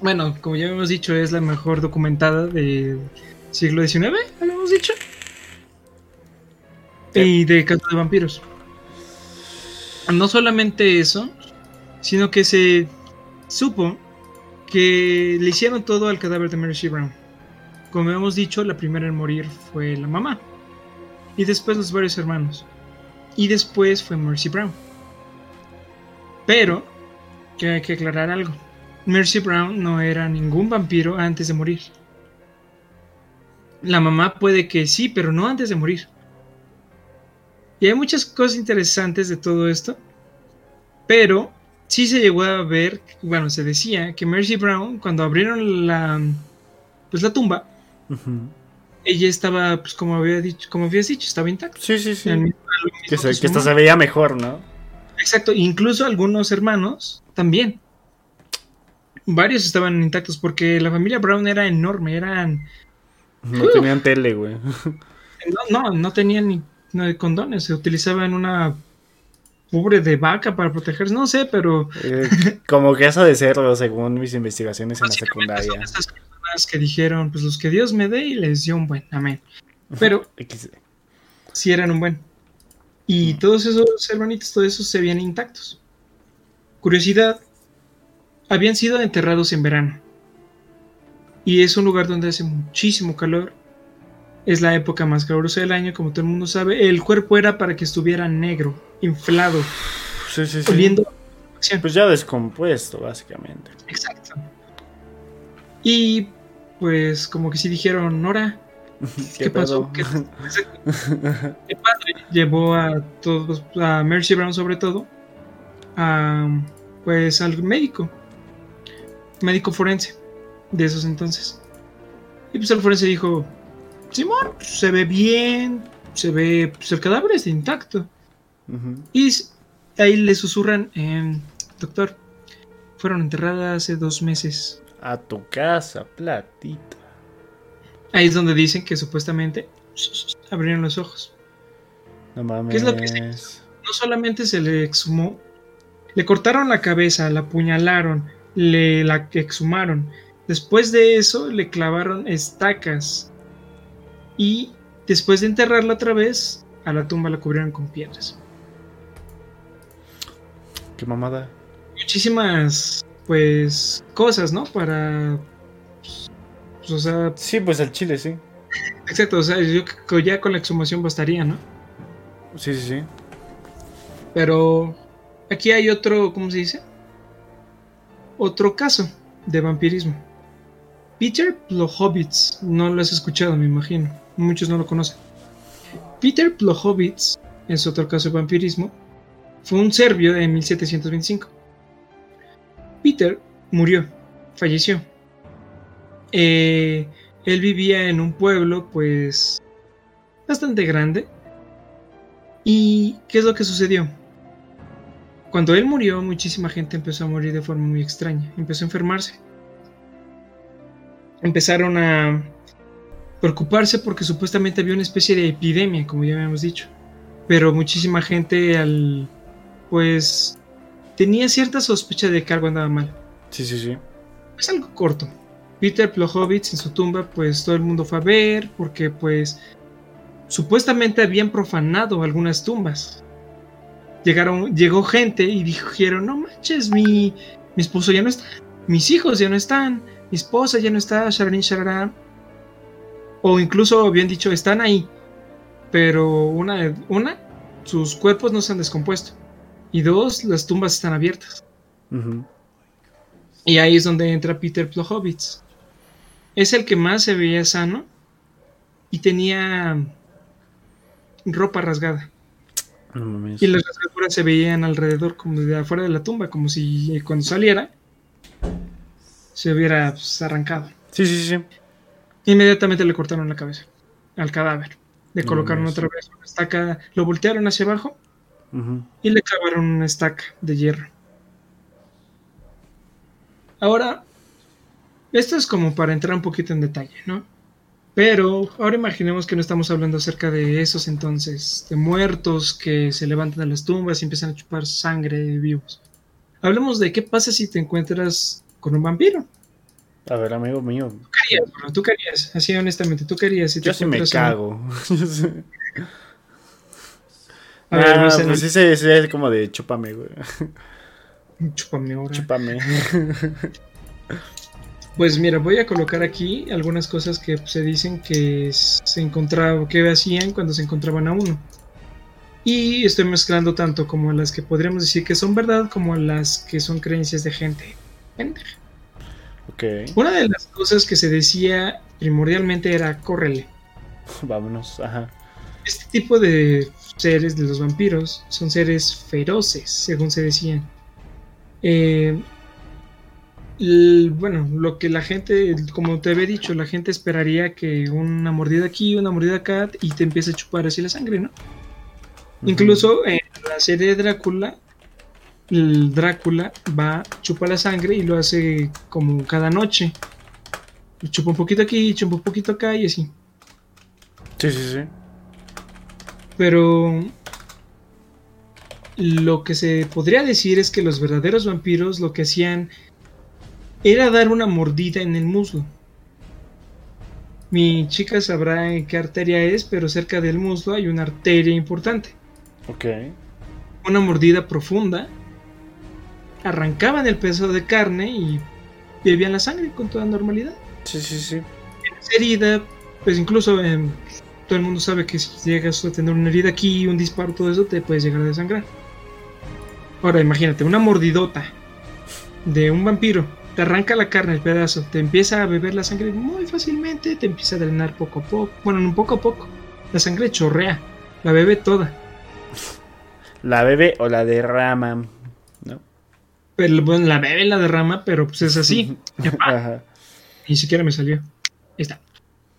S1: Bueno, como ya hemos dicho, es la mejor documentada del siglo XIX, habíamos dicho. Y de casos de vampiros. No solamente eso, sino que se supo que le hicieron todo al cadáver de Mercy Brown. Como hemos dicho, la primera en morir fue la mamá. Y después los varios hermanos. Y después fue Mercy Brown. Pero, que hay que aclarar algo. Mercy Brown no era ningún vampiro antes de morir. La mamá puede que sí, pero no antes de morir. Y hay muchas cosas interesantes de todo esto. Pero sí se llegó a ver, bueno, se decía que Mercy Brown, cuando abrieron la, pues la tumba, ella estaba, pues como había dicho, como habías dicho, estaba intacta.
S2: Sí, sí, sí.
S1: Mismo-
S2: Que, se, que esta se veía mejor, ¿no?
S1: Exacto, incluso algunos hermanos también. Varios estaban intactos porque la familia Brown era enorme, eran
S2: No
S1: Uf.
S2: tenían tele, güey.
S1: no, no, no tenían ni no, condones, se utilizaban una pobre de vaca para protegerse, no sé, pero...
S2: Eh, como que eso de serlo, según mis investigaciones en la secundaria.
S1: son estas personas que dijeron, pues los que Dios me dé y les dio un buen, amén. Pero sí eran un buen. Y todos esos hermanitos, todos esos se veían intactos. Curiosidad, habían sido enterrados en verano. Y es un lugar donde hace muchísimo calor. Es la época más calurosa del año, como todo el mundo sabe. El cuerpo era para que estuviera negro, inflado,
S2: Sí, sí, sí.
S1: oliendo.
S2: Pues ya descompuesto, básicamente.
S1: Exacto. Y pues como que sí dijeron, Nora, <laughs> ¿qué, pasó? ¿Qué, qué padre llevó a todos, a Mercy Brown sobre todo, a pues al médico, médico forense de esos entonces. Y pues el forense dijo, Simón, se ve bien, se ve, pues el cadáver está intacto. Y ahí le susurran, doctor, fueron enterradas hace dos meses.
S2: A tu casa, platita.
S1: Ahí es donde dicen que supuestamente abrieron los ojos.
S2: No mames.
S1: ¿Qué es lo que se No solamente se le exhumó, le cortaron la cabeza, la apuñalaron, le la exhumaron. Después de eso le clavaron estacas. Y después de enterrarla otra vez, a la tumba la cubrieron con piedras.
S2: Qué mamada.
S1: Muchísimas, pues, cosas, ¿no? Para... pues, o sea,
S2: Sí, pues al chile, sí.
S1: exacto, o sea, yo creo que ya con la exhumación bastaría, ¿no?
S2: Sí, sí, sí.
S1: Pero aquí hay otro, ¿cómo se dice? Otro caso de vampirismo. Peter Plohowitz, no lo has escuchado, me imagino. Muchos no lo conocen. Peter Plohowitz es otro caso de vampirismo. Fue un serbio en 1725. Peter murió, falleció. Eh, él vivía en un pueblo, pues, bastante grande. ¿Y qué es lo que sucedió? Cuando él murió, muchísima gente empezó a morir de forma muy extraña. Empezó a enfermarse. Empezaron a preocuparse porque supuestamente había una especie de epidemia, como ya habíamos dicho. Pero muchísima gente al pues tenía cierta sospecha de que algo andaba mal.
S2: Sí, sí, sí.
S1: Es algo corto. Peter Plohowitz en su tumba, pues todo el mundo fue a ver porque pues supuestamente habían profanado algunas tumbas. Llegaron, llegó gente y dijeron, no manches, mi, mi esposo ya no está, mis hijos ya no están, mi esposa ya no está, shararín, shararán. O incluso habían dicho, están ahí, pero una, una, sus cuerpos no se han descompuesto. Y dos, las tumbas están abiertas. Y ahí es donde entra Peter Plohowitz. Es el que más se veía sano y tenía ropa rasgada.
S2: No.
S1: Y las rasgaduras se veían alrededor, como de afuera de la tumba, como si eh, cuando saliera se hubiera pues, arrancado.
S2: Sí, sí, sí.
S1: Inmediatamente le cortaron la cabeza al cadáver. Le colocaron otra vez una estaca, lo voltearon hacia abajo y le clavaron una estaca de hierro. Ahora, esto es como para entrar un poquito en detalle, ¿no? Pero ahora imaginemos que no estamos hablando acerca de esos entonces, de muertos que se levantan de las tumbas y empiezan a chupar sangre de vivos. Hablemos de qué pasa si te encuentras con un vampiro.
S2: A ver, amigo mío.
S1: ¿Qué harías, bro? ¿Tú qué harías? Así honestamente, ¿tú qué harías si te
S2: Yo sí me cago. <laughs>
S1: A ver,
S2: Ah,
S1: en
S2: pues ese es como de chúpame, güey.
S1: Chúpame ahora.
S2: Chúpame. <laughs>
S1: Pues mira, voy a colocar aquí algunas cosas que se dicen que se encontraba, que hacían cuando se encontraban a uno. Y estoy mezclando tanto como las que podríamos decir que son verdad como las que son creencias de gente. pendeja. Una de las cosas que se decía primordialmente era córrele. <laughs>
S2: vámonos. Ajá.
S1: Este tipo de seres de los vampiros son seres feroces, según se decían. Eh, bueno, lo que la gente, como te había dicho, la gente esperaría que una mordida aquí, una mordida acá y te empiece a chupar así la sangre, ¿no? Incluso en la serie de Drácula, el Drácula va, chupa la sangre y lo hace como cada noche. Chupa un poquito aquí, chupa un poquito acá y así.
S2: Sí, sí, sí.
S1: Pero lo que se podría decir es que los verdaderos vampiros lo que hacían era dar una mordida en el muslo. Mi chica sabrá en qué arteria es, pero cerca del muslo hay una arteria importante.
S2: Ok.
S1: Una mordida profunda. Arrancaban el pedazo de carne y bebían la sangre con toda normalidad.
S2: Sí, sí, sí.
S1: Esa herida, pues incluso eh, todo el mundo sabe que si llegas a tener una herida aquí, un disparo, todo eso, te puedes llegar a desangrar. Ahora imagínate, una mordidota de un vampiro, te arranca la carne, el pedazo, te empieza a beber la sangre muy fácilmente, te empieza a drenar poco a poco, bueno, un poco a poco, la sangre chorrea, la bebe toda.
S2: La bebe o la derrama.
S1: Pero, bueno, la bebe, la derrama, pero pues es así.
S2: Ajá.
S1: Ni siquiera me salió. Ahí está.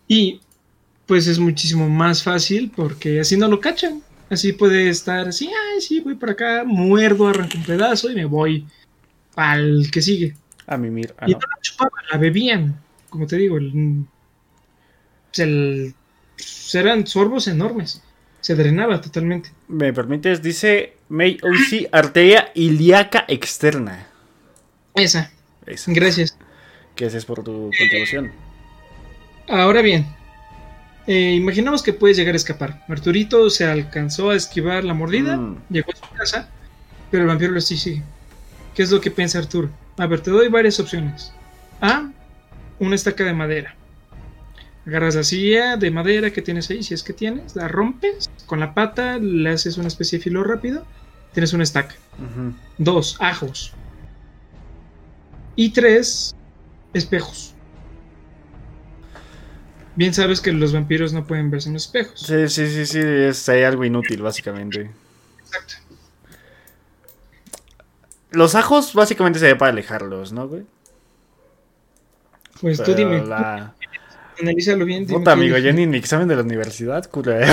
S1: Y pues es muchísimo más fácil porque así no lo cachan. Así puede estar así, ay, sí, voy para acá, muerdo, arranco un pedazo y me voy al que sigue.
S2: A mimir. Ah,
S1: y
S2: no.
S1: la chupaban, la bebían. Como te digo, el, el- eran sorbos enormes. Se drenaba totalmente.
S2: ¿Me permites? Dice May OC, arteria ilíaca externa.
S1: Esa,
S2: Esa.
S1: gracias.
S2: Gracias por tu contribución.
S1: Ahora bien, eh, imaginamos que puedes llegar a escapar. Arturito se alcanzó a esquivar la mordida,
S2: Mm.
S1: llegó a su casa, pero el vampiro lo sigue. ¿Qué es lo que piensa Arturo? A ver, te doy varias opciones. A, una estaca de madera. Agarras la silla de madera que tienes ahí, si es que tienes, la rompes, con la pata le haces una especie de filo rápido, tienes una estaca.
S2: Ujú.
S1: Dos, ajos. Y tres, espejos. Bien sabes que los vampiros no pueden verse en los espejos.
S2: Sí, sí, sí, sí, es hay algo inútil, básicamente.
S1: Exacto.
S2: Los ajos básicamente se ve para alejarlos, ¿no, güey?
S1: Pues tú dime,
S2: la-
S1: analízalo bien.
S2: Puta, amigo, ya
S1: elegir.
S2: ni mi examen de la universidad, culero.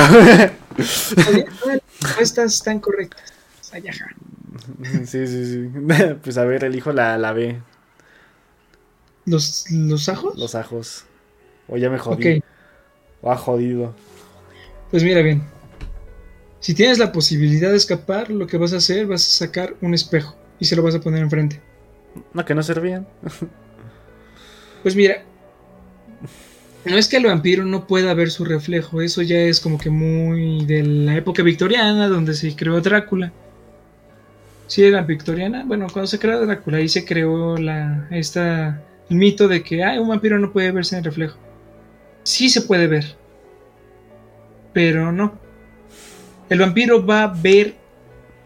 S1: Todas las respuestas están correctas.
S2: Sí, sí, sí. <laughs> Pues a ver, elijo la, la B,
S1: ¿Los, los ajos?
S2: los ajos. O ya me jodí.
S1: ok,
S2: O ha jodido.
S1: pues mira bien. Si tienes la posibilidad de escapar, lo que vas a hacer, vas a sacar un espejo y se lo vas a poner enfrente.
S2: No, que no servían. <laughs>
S1: Pues mira, no es que el vampiro no pueda ver su reflejo, eso ya es como que muy de la época victoriana, donde se creó Drácula. Sí, era victoriana. Bueno, cuando se creó Drácula, ahí se creó la, esta, mito de que "Ay, un vampiro no puede verse en el reflejo. Sí se puede ver, pero no. El vampiro va a ver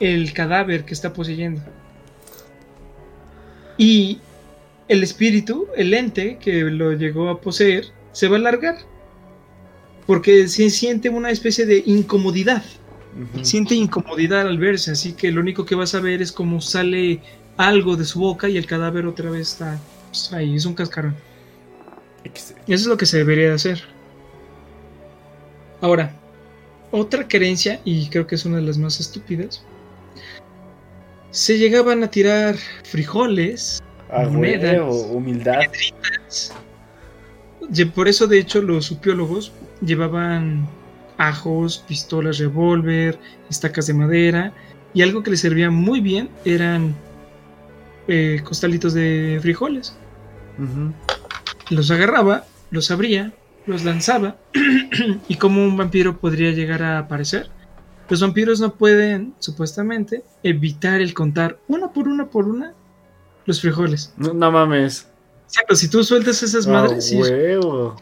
S1: el cadáver que está poseyendo. Y el espíritu, el ente que lo llegó a poseer, se va a largar. Porque se siente una especie de incomodidad. Siente incomodidad al verse, así que lo único que vas a ver es cómo sale algo de su boca y el cadáver otra vez está pues, ahí, es un cascarón. Eso es lo que se debería de hacer. Ahora, otra creencia, y creo que es una de las más estúpidas, se llegaban a tirar frijoles
S2: Ah,
S1: Monedas.
S2: huevo, humildad.
S1: Por eso, de hecho, los supiólogos llevaban ajos, pistolas, revólver, estacas de madera, y algo que les servía muy bien eran eh, costalitos de frijoles. Los agarraba, los abría, los lanzaba, <clears throat> y como un vampiro podría llegar a aparecer. Los vampiros no pueden, supuestamente, evitar el contar una por una por una los frijoles.
S2: No, no mames.
S1: Si tú sueltas esas
S2: Ah,
S1: madres,
S2: huevo.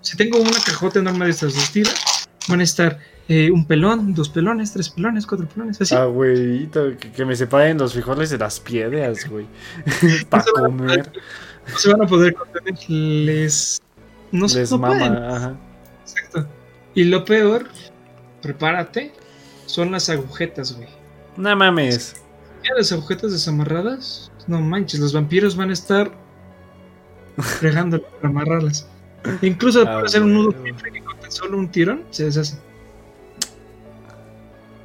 S1: si tengo una cajota enorme de estas dos tiras, van a estar eh, un pelón, dos pelones, tres pelones, cuatro pelones, así.
S2: Ah, güeyito, que, que me separen los frijoles de las piedras, güey. <laughs> Para comer.
S1: No se van a poder contener, les... No se
S2: Les
S1: no
S2: mama,
S1: pueden.
S2: ajá.
S1: Exacto. Y lo peor, prepárate, son las agujetas, güey.
S2: No mames.
S1: Ya las agujetas desamarradas, no manches, los vampiros van a estar <laughs> fregando para amarrarlas. Incluso
S2: Ah,
S1: para hacer un nudo con tan solo un tirón se deshace.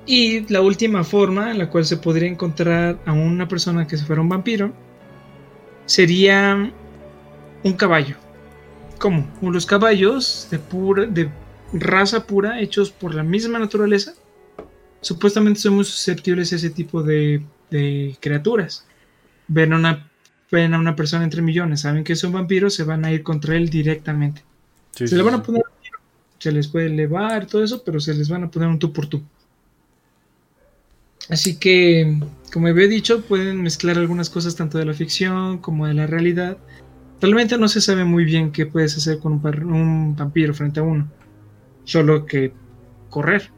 S1: Y la última forma en la cual se podría encontrar a una persona que se fuera un vampiro sería un caballo. ¿Cómo? Los caballos de pura, de raza pura, hechos por la misma naturaleza, supuestamente somos susceptibles a ese tipo de, de criaturas. Ven a, una, ven a una persona entre millones, saben que es un vampiro, se van a ir contra él directamente.
S2: Sí,
S1: se
S2: sí,
S1: le van a poner se les puede elevar, todo eso, pero se les van a poner un tú por tú. Así que, como había dicho, pueden mezclar algunas cosas tanto de la ficción como de la realidad. Realmente no se sabe muy bien qué puedes hacer con un, un vampiro frente a uno. Solo que correr.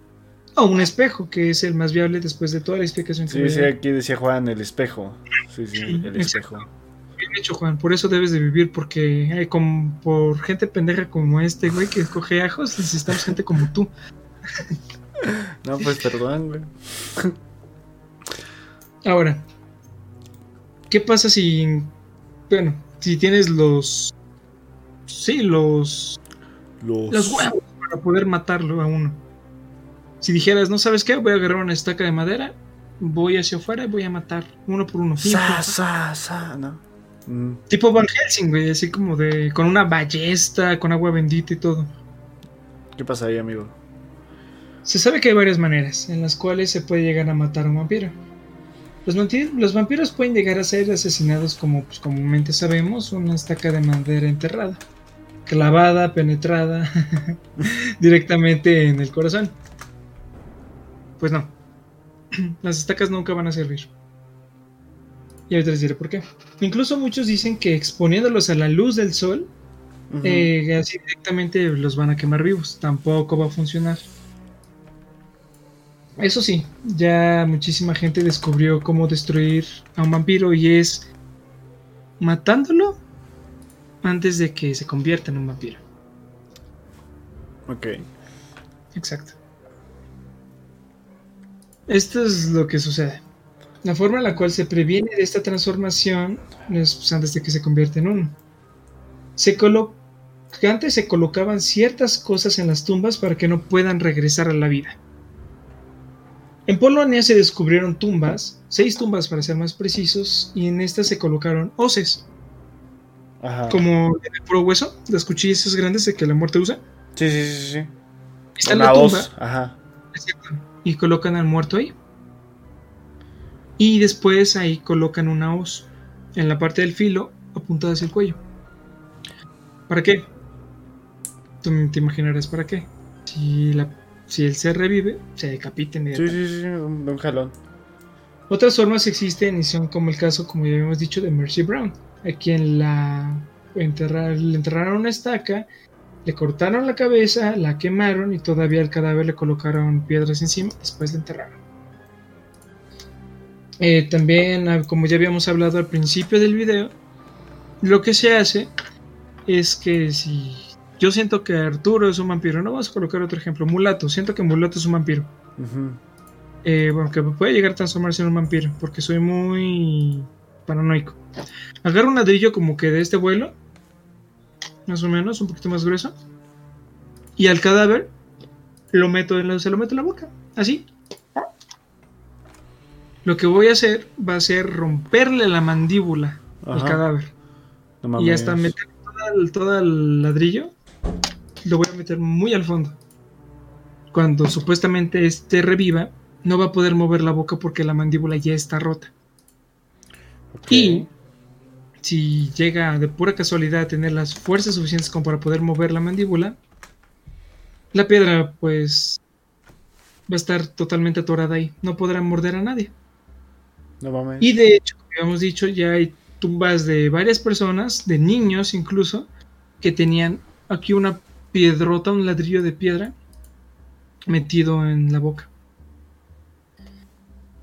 S1: O un espejo, que es el más viable después de toda la explicación que
S2: Sí, sí, aquí decía Juan, el espejo. Sí, sí, el espejo.
S1: Bien hecho, Juan. Por eso debes de vivir, porque eh, con- por gente pendeja como este, güey, que escoge ajos, necesitamos gente como tú. <laughs>
S2: No, pues perdón, güey.
S1: Ahora, ¿qué pasa si, bueno, si tienes los, sí, los,
S2: Los...
S1: los huevos para poder matarlo a uno? Si dijeras, no sabes qué, voy a agarrar una estaca de madera, voy hacia afuera y voy a matar uno por uno.
S2: Sa, sa, sa, ¿no? Mm,
S1: Tipo Van Helsing, güey, así como de, con una ballesta, con agua bendita y todo.
S2: ¿Qué pasa ahí, amigo?
S1: Se sabe que hay varias maneras en las cuales se puede llegar a matar a un vampiro. Los, vampiros pueden llegar a ser asesinados como pues, comúnmente sabemos, una estaca de madera enterrada, clavada, penetrada <laughs> directamente en el corazón. Pues no, <clears throat> las estacas nunca van a servir. Y ahorita les diré por qué. Incluso muchos dicen que exponiéndolos a la luz del sol, eh, así directamente los van a quemar vivos. Tampoco va a funcionar. Eso sí, ya muchísima gente descubrió cómo destruir a un vampiro y es matándolo antes de que se convierta en un vampiro.
S2: Ok.
S1: Exacto. Esto es lo que sucede. La forma en la cual se previene de esta transformación es pues, antes de que se convierta en uno. Se colo- antes se colocaban ciertas cosas en las tumbas para que no puedan regresar a la vida. En Polonia se descubrieron tumbas, seis tumbas para ser más precisos, y en estas se colocaron hoces,
S2: Ajá.
S1: como de puro hueso, las cuchillas esas grandes de que la muerte usa.
S2: Sí, sí, sí, sí.
S1: Está en la tumba.
S2: Ajá.
S1: Y colocan al muerto ahí. Y después ahí colocan una hoz en la parte del filo apuntada hacia el cuello. ¿Para qué? Tú te imaginarás para qué. Si, la, si él se revive, se decapita
S2: Sí,
S1: inmediatamente.
S2: sí, sí, un, un jalón.
S1: Otras formas existen y son como el caso, como ya habíamos dicho, de Mercy Brown, a quien la enterrar- le enterraron una estaca, le cortaron la cabeza, la quemaron y todavía al cadáver le colocaron piedras encima, después la enterraron. Eh, también, ah, como ya habíamos hablado al principio del video, lo que se hace es que si yo siento que Arturo es un vampiro, no vamos a colocar otro ejemplo, Mulato, siento que Mulato es un vampiro. Eh, bueno, que puede llegar a transformarse en un vampiro, porque soy muy paranoico. Agarro un ladrillo como que de este vuelo, más o menos, un poquito más grueso, y al cadáver lo meto en la, se lo meto en la boca, así. Lo que voy a hacer va a ser romperle la mandíbula al cadáver.
S2: No
S1: Y hasta meter todo el, todo el ladrillo, lo voy a meter muy al fondo. Cuando supuestamente este reviva, no va a poder mover la boca porque la mandíbula ya está rota. Y si llega de pura casualidad a tener las fuerzas suficientes como para poder mover la mandíbula, la piedra pues va a estar totalmente atorada ahí. No podrá morder a nadie.
S2: No mames.
S1: Y de hecho, como habíamos dicho, ya hay tumbas de varias personas, de niños incluso, que tenían aquí una piedrota, un ladrillo de piedra metido en la boca.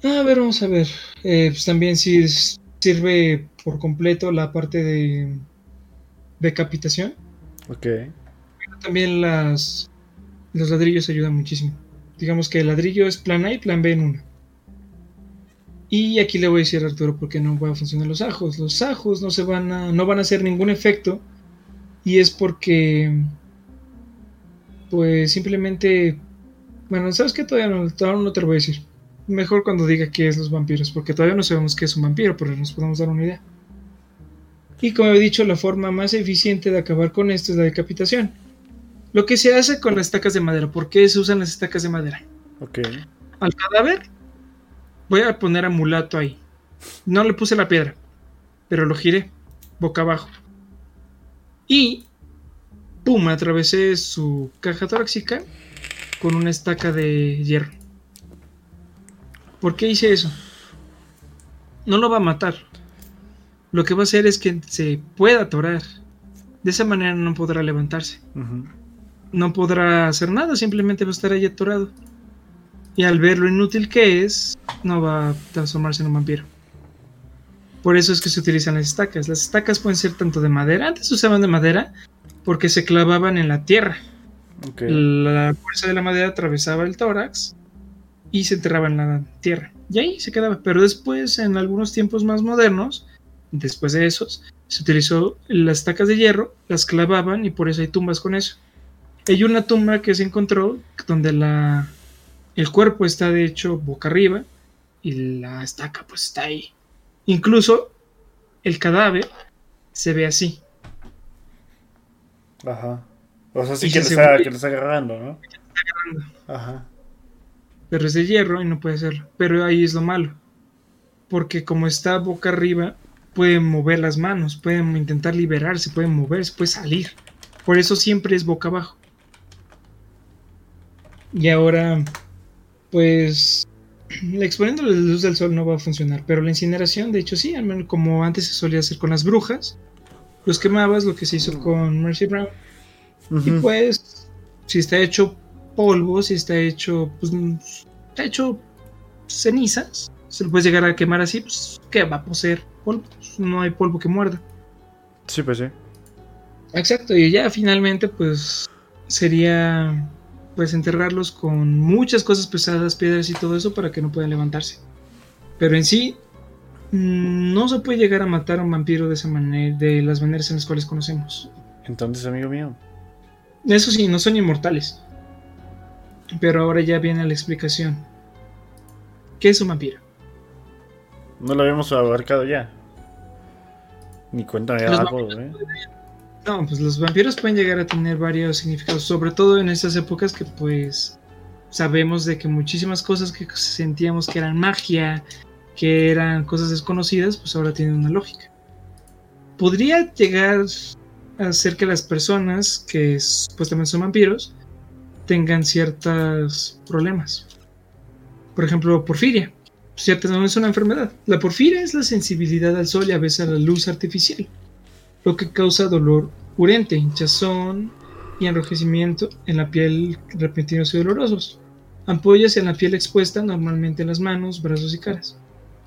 S1: A ver, vamos a ver. Eh, pues también es- sirve por completo la parte de decapitación.
S2: Ok.
S1: También las los ladrillos ayudan muchísimo. Digamos que el ladrillo es plan A y plan B en uno. Y aquí le voy a decir a Arturo por qué no van a funcionar los ajos. Los ajos no se van a no van a hacer ningún efecto y es porque pues simplemente bueno, ¿sabes qué? Todavía no, todavía no te lo voy a decir. Mejor cuando diga qué es los vampiros, porque todavía no sabemos qué es un vampiro, pero nos podemos dar una idea. Y como he dicho, la forma más eficiente de acabar con esto es la decapitación. Lo que se hace con las estacas de madera. ¿Por qué se usan las estacas de madera?
S2: Ok.
S1: al cadáver, voy a poner a mulato ahí. No le puse la piedra, pero lo giré boca abajo. Y, pum, atravesé su caja torácica con una estaca de hierro. ¿Por qué hice eso? No lo va a matar. Lo que va a hacer es que se pueda atorar. De esa manera no podrá levantarse. No podrá hacer nada, simplemente va a estar ahí atorado. Y al ver lo inútil que es, no va a transformarse en un vampiro. Por eso es que se utilizan las estacas. Las estacas pueden ser tanto de madera. Antes usaban de madera porque se clavaban en la tierra. La fuerza de la madera atravesaba el tórax y se enterraba en la tierra. Y ahí se quedaba. Pero después, en algunos tiempos más modernos, después de esos, se utilizó las estacas de hierro, las clavaban y por eso hay tumbas con eso. Hay una tumba que se encontró donde la, el cuerpo está de hecho boca arriba y la estaca pues está ahí. Incluso el cadáver se ve así.
S2: Ajá. O sea, sí que, lo está, que está agarrando, ¿no?
S1: Ajá. Pero es de hierro y no puede hacerlo. Pero ahí es lo malo. Porque como está boca arriba, puede mover las manos, puede intentar liberarse, puede moverse, puede salir. Por eso siempre es boca abajo. Y ahora, pues <clears throat> exponiendo la luz del sol no va a funcionar, pero la incineración, de hecho, sí, al menos como antes se solía hacer con las brujas, los quemabas, lo que se hizo con Mercy Brown. Y pues, si está hecho polvo, si está hecho, pues, está hecho cenizas, se lo puedes llegar a quemar así, pues, ¿qué va a poseer polvo? Pues, no hay polvo que muerda.
S2: Sí, pues sí.
S1: Exacto, y ya finalmente, pues, sería pues enterrarlos con muchas cosas pesadas, piedras y todo eso para que no puedan levantarse. Pero en sí, mm, no se puede llegar a matar a un vampiro de esa manera, de las maneras en las cuales conocemos.
S2: Entonces, amigo mío.
S1: Eso sí, no son inmortales. Pero ahora ya viene la explicación. ¿Qué es un vampiro?
S2: No lo habíamos abarcado ya. Ni cuéntame algo, ¿eh?
S1: No, pues los vampiros pueden llegar a tener varios significados, sobre todo en estas épocas que pues sabemos de que muchísimas cosas que sentíamos que eran magia, que eran cosas desconocidas, pues ahora tienen una lógica. Podría llegar a ser que las personas que supuestamente son vampiros tengan ciertos problemas. Por ejemplo, porfiria. Cierta no es una enfermedad. La porfiria es la sensibilidad al sol y a veces a la luz artificial lo que causa dolor urente, hinchazón y enrojecimiento en la piel repentinos y dolorosos. Ampollas en la piel expuesta, normalmente en las manos, brazos y caras.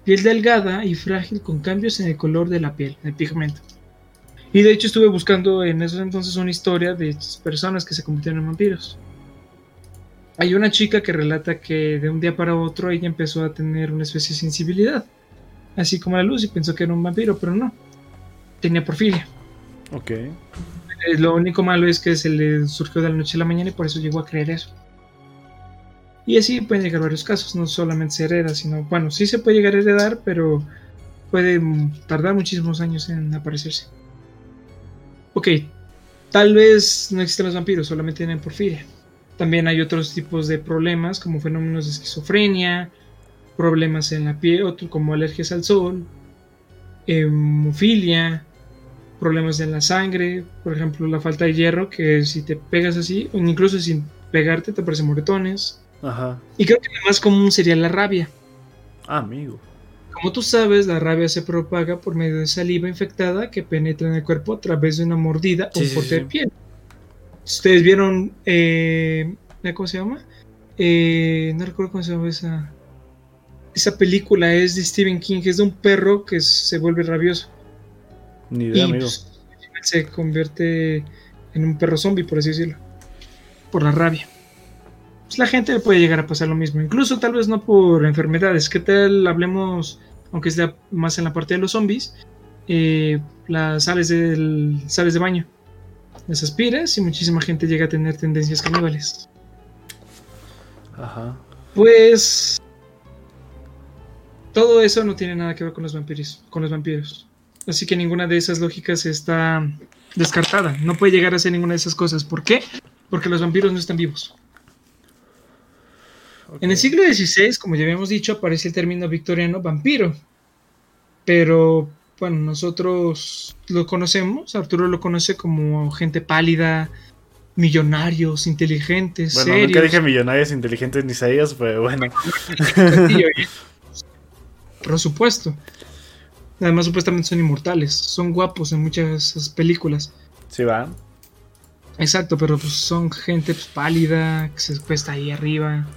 S1: Piel delgada y frágil con cambios en el color de la piel, el pigmento. Y de hecho estuve buscando en esos entonces una historia de personas que se convirtieron en vampiros. Hay una chica que relata que de un día para otro ella empezó a tener una especie de sensibilidad, así como la luz y pensó que era un vampiro, pero no tenía porfiria.
S2: Ok.
S1: Eh, lo único malo es que se le surgió de la noche a la mañana y por eso llegó a creer eso. Y así pueden llegar varios casos, no solamente se hereda, sino, bueno, sí se puede llegar a heredar, pero puede tardar muchísimos años en aparecerse. Ok, tal vez no existen los vampiros, solamente tienen porfiria. También hay otros tipos de problemas, como fenómenos de esquizofrenia, problemas en la piel, otro como alergias al sol, hemofilia, problemas en la sangre, por ejemplo, la falta de hierro, que si te pegas así, o incluso sin pegarte, te aparecen moretones.
S2: Ajá.
S1: Y creo que lo más común sería la rabia.
S2: Ah, amigo.
S1: Como tú sabes, la rabia se propaga por medio de saliva infectada que penetra en el cuerpo a través de una mordida o un corte de piel. Ustedes vieron, eh, ¿cómo se llama? Eh, no recuerdo cómo se llama esa. Esa película es de Stephen King, es de un perro que se vuelve rabioso.
S2: Ni idea, amigo. Pues,
S1: se convierte en un perro zombie, por así decirlo. Por la rabia. Pues la gente le puede llegar a pasar lo mismo. Incluso tal vez no por enfermedades. ¿Qué tal hablemos, aunque sea más en la parte de los zombies? Eh, las sales, del, sales de baño. Las aspiras y muchísima gente llega a tener tendencias caníbales.
S2: Ajá.
S1: Pues todo eso no tiene nada que ver con los vampiros, con los vampiros. Así que ninguna de esas lógicas está descartada. No puede llegar a ser ninguna de esas cosas. ¿Por qué? Porque los vampiros no están vivos. En el siglo XVI, como ya habíamos dicho, aparece el término victoriano vampiro. Pero, bueno, nosotros lo conocemos, Arturo lo conoce como gente pálida, millonarios, inteligentes,
S2: bueno, nunca dije millonarios, inteligentes ni serios, pero bueno. <laughs> <laughs>
S1: Por supuesto. Además, supuestamente son inmortales. Son guapos en muchas películas.
S2: Sí, va.
S1: Exacto, pero pues son gente pues, pálida, que se cuesta ahí arriba.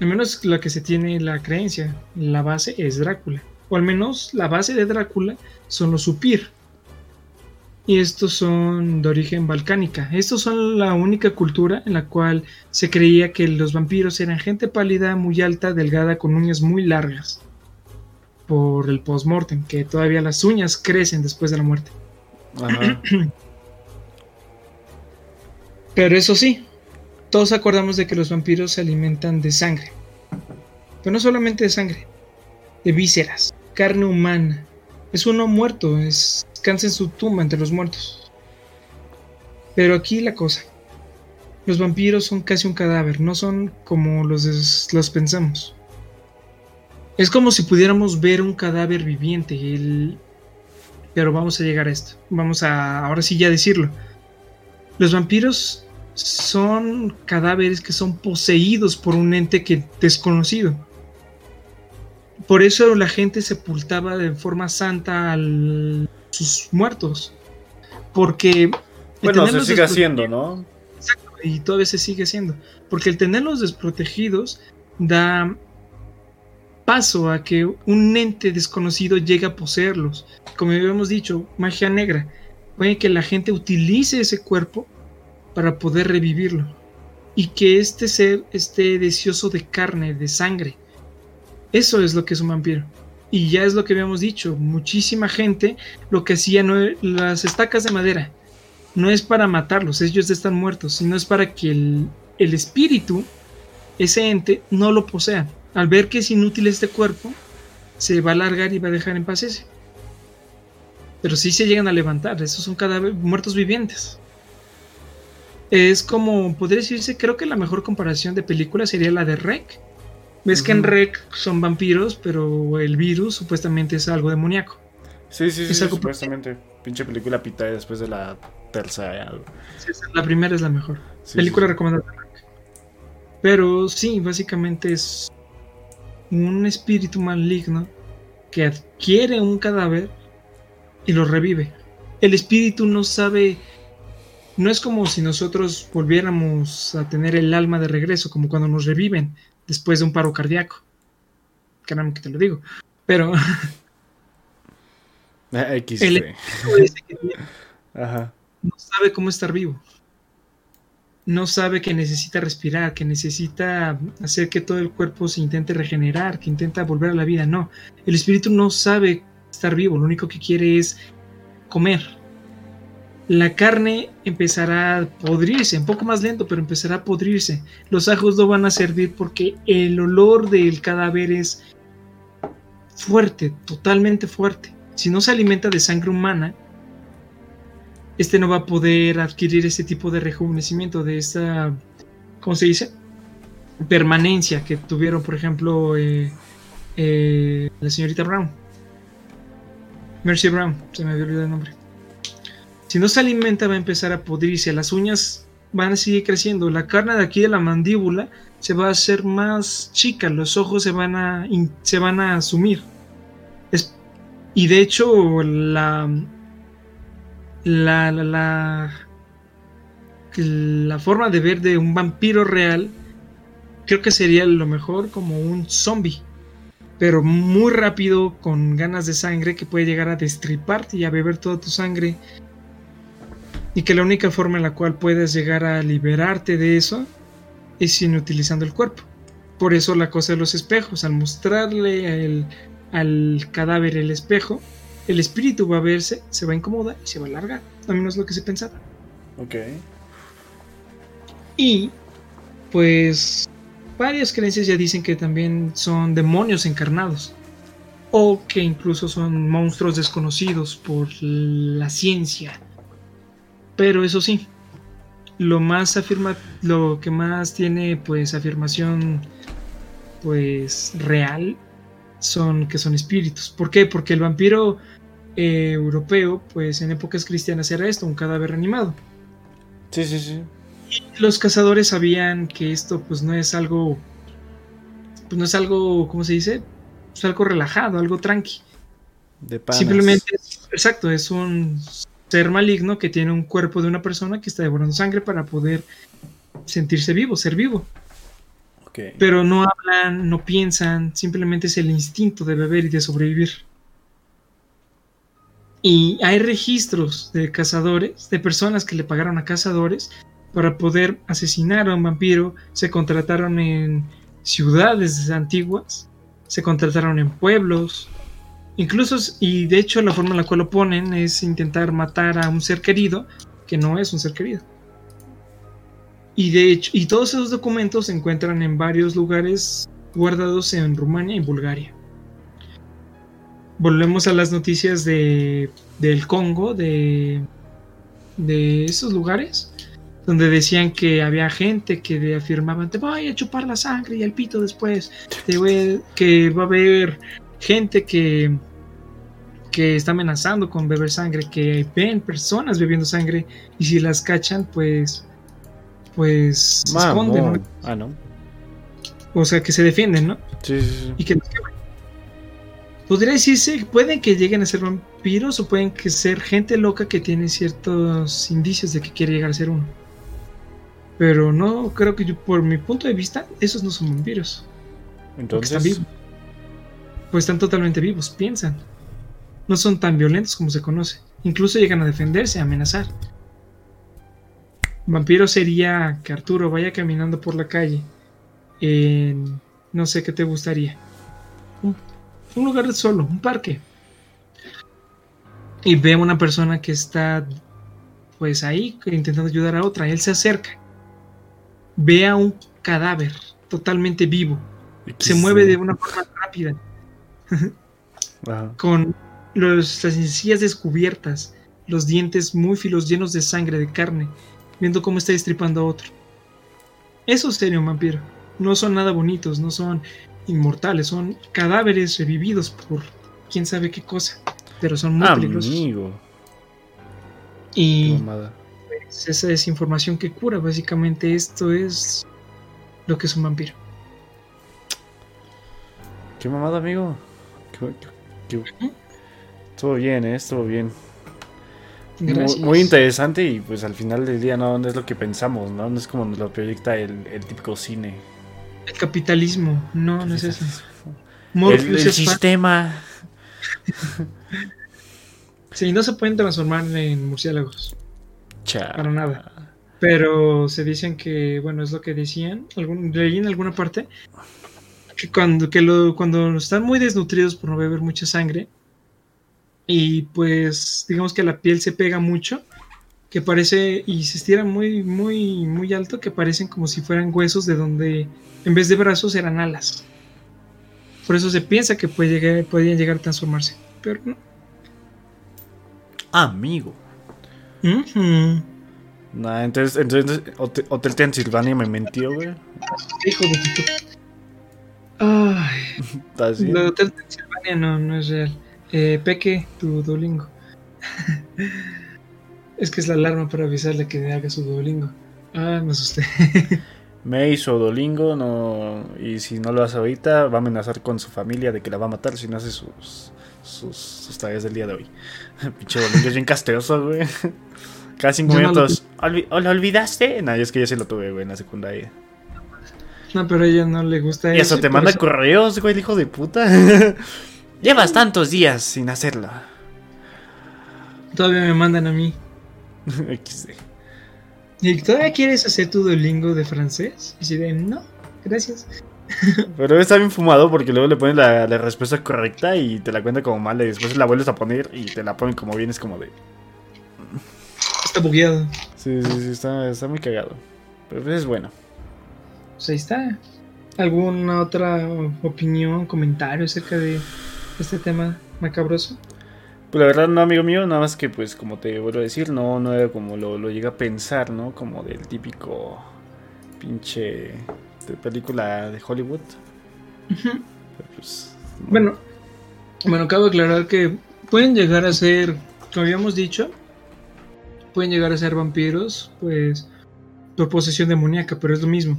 S1: Al menos la que se tiene la creencia. La base es Drácula. O al menos la base de Drácula son los Supir. Y estos son de origen balcánica. Estos son la única cultura en la cual se creía que los vampiros eran gente pálida, muy alta, delgada, con uñas muy largas. Por el post-mortem, que todavía las uñas crecen después de la muerte. <clears throat> Pero eso sí, todos acordamos de que los vampiros se alimentan de sangre. Pero no solamente de sangre, de vísceras, carne humana. Es uno muerto, es, descansa en su tumba entre los muertos. Pero aquí la cosa. Los vampiros son casi un cadáver, no son como los, los pensamos. Es como si pudiéramos ver un cadáver viviente, pero vamos a llegar a esto. Vamos a ahora sí ya decirlo. Los vampiros son cadáveres que son poseídos por un ente que desconocido. Por eso la gente sepultaba de forma santa a sus muertos. Porque...
S2: Bueno, se sigue haciendo, ¿no?
S1: Exacto, y todavía se sigue haciendo. Porque el tenerlos desprotegidos da paso a que un ente desconocido llegue a poseerlos. Como habíamos dicho, magia negra. Puede que la gente utilice ese cuerpo para poder revivirlo. Y que este ser esté deseoso de carne, de sangre. Eso es lo que es un vampiro. Y ya es lo que habíamos dicho, muchísima gente lo que hacía no las estacas de madera no es para matarlos, ellos están muertos, sino es para que el, el espíritu, ese ente, no lo posea. Al ver que es inútil este cuerpo, se va a alargar y va a dejar en paz ese. Pero si se llegan a levantar, esos son cadáveres muertos vivientes. Es como, podría decirse, creo que la mejor comparación de película sería la de Rec. Ves que en Rec son vampiros, pero el virus supuestamente es algo demoníaco.
S2: Sí, sí, sí, supuestamente. Pinche película pita después de la tercera.
S1: Sí, la primera es la mejor. película recomendada. Pero sí, básicamente es un espíritu maligno que adquiere un cadáver y lo revive. El espíritu no sabe no es como si nosotros volviéramos a tener el alma de regreso, como cuando nos reviven después de un paro cardíaco. Caramba, que te lo digo. Pero. <laughs>
S2: X. <laughs>
S1: Ajá. No sabe cómo estar vivo. No sabe que necesita respirar, que necesita hacer que todo el cuerpo se intente regenerar, que intenta volver a la vida. No. El espíritu no sabe estar vivo. Lo único que quiere es comer la carne empezará a podrirse, un poco más lento, pero empezará a podrirse. Los ajos no van a servir porque el olor del cadáver es fuerte, totalmente fuerte. Si no se alimenta de sangre humana, este no va a poder adquirir ese tipo de rejuvenecimiento, de esta, ¿cómo se dice? Permanencia que tuvieron, por ejemplo, eh, eh, la señorita Brown. Mercy Brown, se me había olvidado el nombre. Si no se alimenta va a empezar a podrirse, las uñas van a seguir creciendo, la carne de aquí de la mandíbula se va a hacer más chica, los ojos se van a, se van a sumir. y de hecho la la, la, la, forma de ver de un vampiro real creo que sería lo mejor como un zombie pero muy rápido con ganas de sangre que puede llegar a destriparte y a beber toda tu sangre y que la única forma en la cual puedes llegar a liberarte de eso es inutilizando el cuerpo. Por eso la cosa de los espejos, al mostrarle al cadáver el espejo, el espíritu va a verse, se va a incomodar y se va a alargar. A menos lo que se pensaba.
S2: Ok.
S1: Y pues varias creencias ya dicen que también son demonios encarnados. O que incluso son monstruos desconocidos por la ciencia pero eso sí, lo más afirma, lo que más tiene pues afirmación pues real son que son espíritus. ¿Por qué? Porque el vampiro eh, europeo, pues en épocas cristianas era esto, un cadáver animado.
S2: Sí, sí, sí.
S1: Y los cazadores sabían que esto pues no es algo, pues no es algo, ¿cómo se dice? Es algo relajado, algo tranqui.
S2: De panas.
S1: Simplemente, exacto, es un ser maligno que tiene un cuerpo de una persona que está devorando sangre para poder sentirse vivo, ser vivo.
S2: Ok.
S1: Pero no hablan, no piensan, simplemente es el instinto de beber y de sobrevivir. Y hay registros de cazadores, de personas que le pagaron a cazadores para poder asesinar a un vampiro. Se contrataron en ciudades antiguas, se contrataron en pueblos. Incluso, y de hecho la forma en la cual lo ponen es intentar matar a un ser querido que no es un ser querido. Y de hecho, y todos esos documentos se encuentran en varios lugares guardados en Rumania y Bulgaria. Volvemos a las noticias de, del Congo, de, de esos lugares, donde decían que había gente que afirmaban, te voy a chupar la sangre y el pito después, te voy a- que va a haber gente que, que está amenazando con beber sangre, que ven personas bebiendo sangre y si las cachan, pues, pues se esconden.
S2: Ah, no.
S1: o sea, que se defienden, ¿no?
S2: Sí, sí, sí.
S1: y que nos queman. Podría decirse que pueden que lleguen a ser vampiros o pueden que ser gente loca que tiene ciertos indicios de que quiere llegar a ser uno. Pero no creo que yo, por mi punto de vista, esos no son vampiros.
S2: Entonces.
S1: están vivos. Pues están totalmente vivos, piensan. No son tan violentos como se conoce. Incluso llegan a defenderse, a amenazar. Vampiro sería que Arturo vaya caminando por la calle. En, no sé qué te gustaría. Un, un lugar solo, un parque. Y ve a una persona que está pues ahí intentando ayudar a otra. Él se acerca. Ve a un cadáver totalmente vivo se mueve de una forma rápida, <laughs> con los- las encías descubiertas, los dientes muy filos llenos de sangre, de carne, viendo cómo está destripando a otro. Eso sería un vampiro. No son nada bonitos, no son inmortales, son cadáveres revividos por quién sabe qué cosa, pero son muy peligrosos.
S2: Amigo. Qué
S1: Y pues, esa es información que cura, básicamente esto es lo que es un vampiro.
S2: Qué mamada, amigo. Qué- qué- qué- Estuvo bien, eh. Estuvo bien. Muy, interesante y pues al final del día no, no es lo que pensamos, ¿no? No es como nos lo proyecta el, el típico cine.
S1: El capitalismo, no, no es eso.
S2: El, el sistema. <laughs>
S1: Sí, no se pueden transformar en murciélagos,
S2: Cha.
S1: para nada. Pero se dicen que, bueno, es lo que decían, algún, leí en alguna parte, que cuando, que lo, cuando están muy desnutridos por no beber mucha sangre, y pues digamos que la piel se pega mucho, que parece, y se estira muy, muy, muy alto, que parecen como si fueran huesos de donde, en vez de brazos, eran alas. Por eso se piensa que puede llegar, podían llegar a transformarse, pero no.
S2: Amigo.
S1: Ujú.
S2: Nah, entonces, entonces Hotel, Hotel Transilvania me mintió, güey.
S1: Hijo de. Ay, <laughs> lo de Hotel Transilvania no, no es real. Eh, Peque, tu Duolingo. <laughs> es que es la alarma para avisarle que haga su Duolingo. Ah, me asusté. <laughs>
S2: Me hizo Dolingo, no, y si no lo hace ahorita, va a amenazar con su familia de que la va a matar si no hace sus, sus, sus tareas del día de hoy. <laughs> Pinche Dolingo es bien castroso, güey. <laughs> Cada cinco
S1: Yo no lo
S2: minutos. "Olvi- ¿O lo olvidaste? No, yo es que yo sí lo tuve, güey, en la secundaria.
S1: No, pero a ella no le gusta
S2: Y eso te manda
S1: eso-
S2: correos, güey, el hijo de puta. <laughs> Llevas tantos días sin hacerlo.
S1: Todavía me mandan a mí.
S2: XD.
S1: ¿Y todavía quieres hacer tu Duolingo de francés? Y si de no, gracias. <laughs>
S2: Pero está bien fumado porque luego le pones la, la respuesta correcta y te la cuenta como mal y después la vuelves a poner y te la ponen como bien, es como de...
S1: Está bugueado.
S2: Sí, sí, sí, está, está muy cagado. Pero pues es bueno.
S1: Pues ahí está. ¿Alguna otra opinión, comentario acerca de este tema macabroso?
S2: Pues la verdad no, amigo mío, nada más que pues como te vuelvo a decir, no, no era como lo, lo llegué a pensar, ¿no? Como del típico pinche de película de Hollywood.
S1: Pues, bueno, bueno, cabe aclarar que pueden llegar a ser, como habíamos dicho, pueden llegar a ser vampiros, pues, por posesión demoníaca, pero es lo mismo.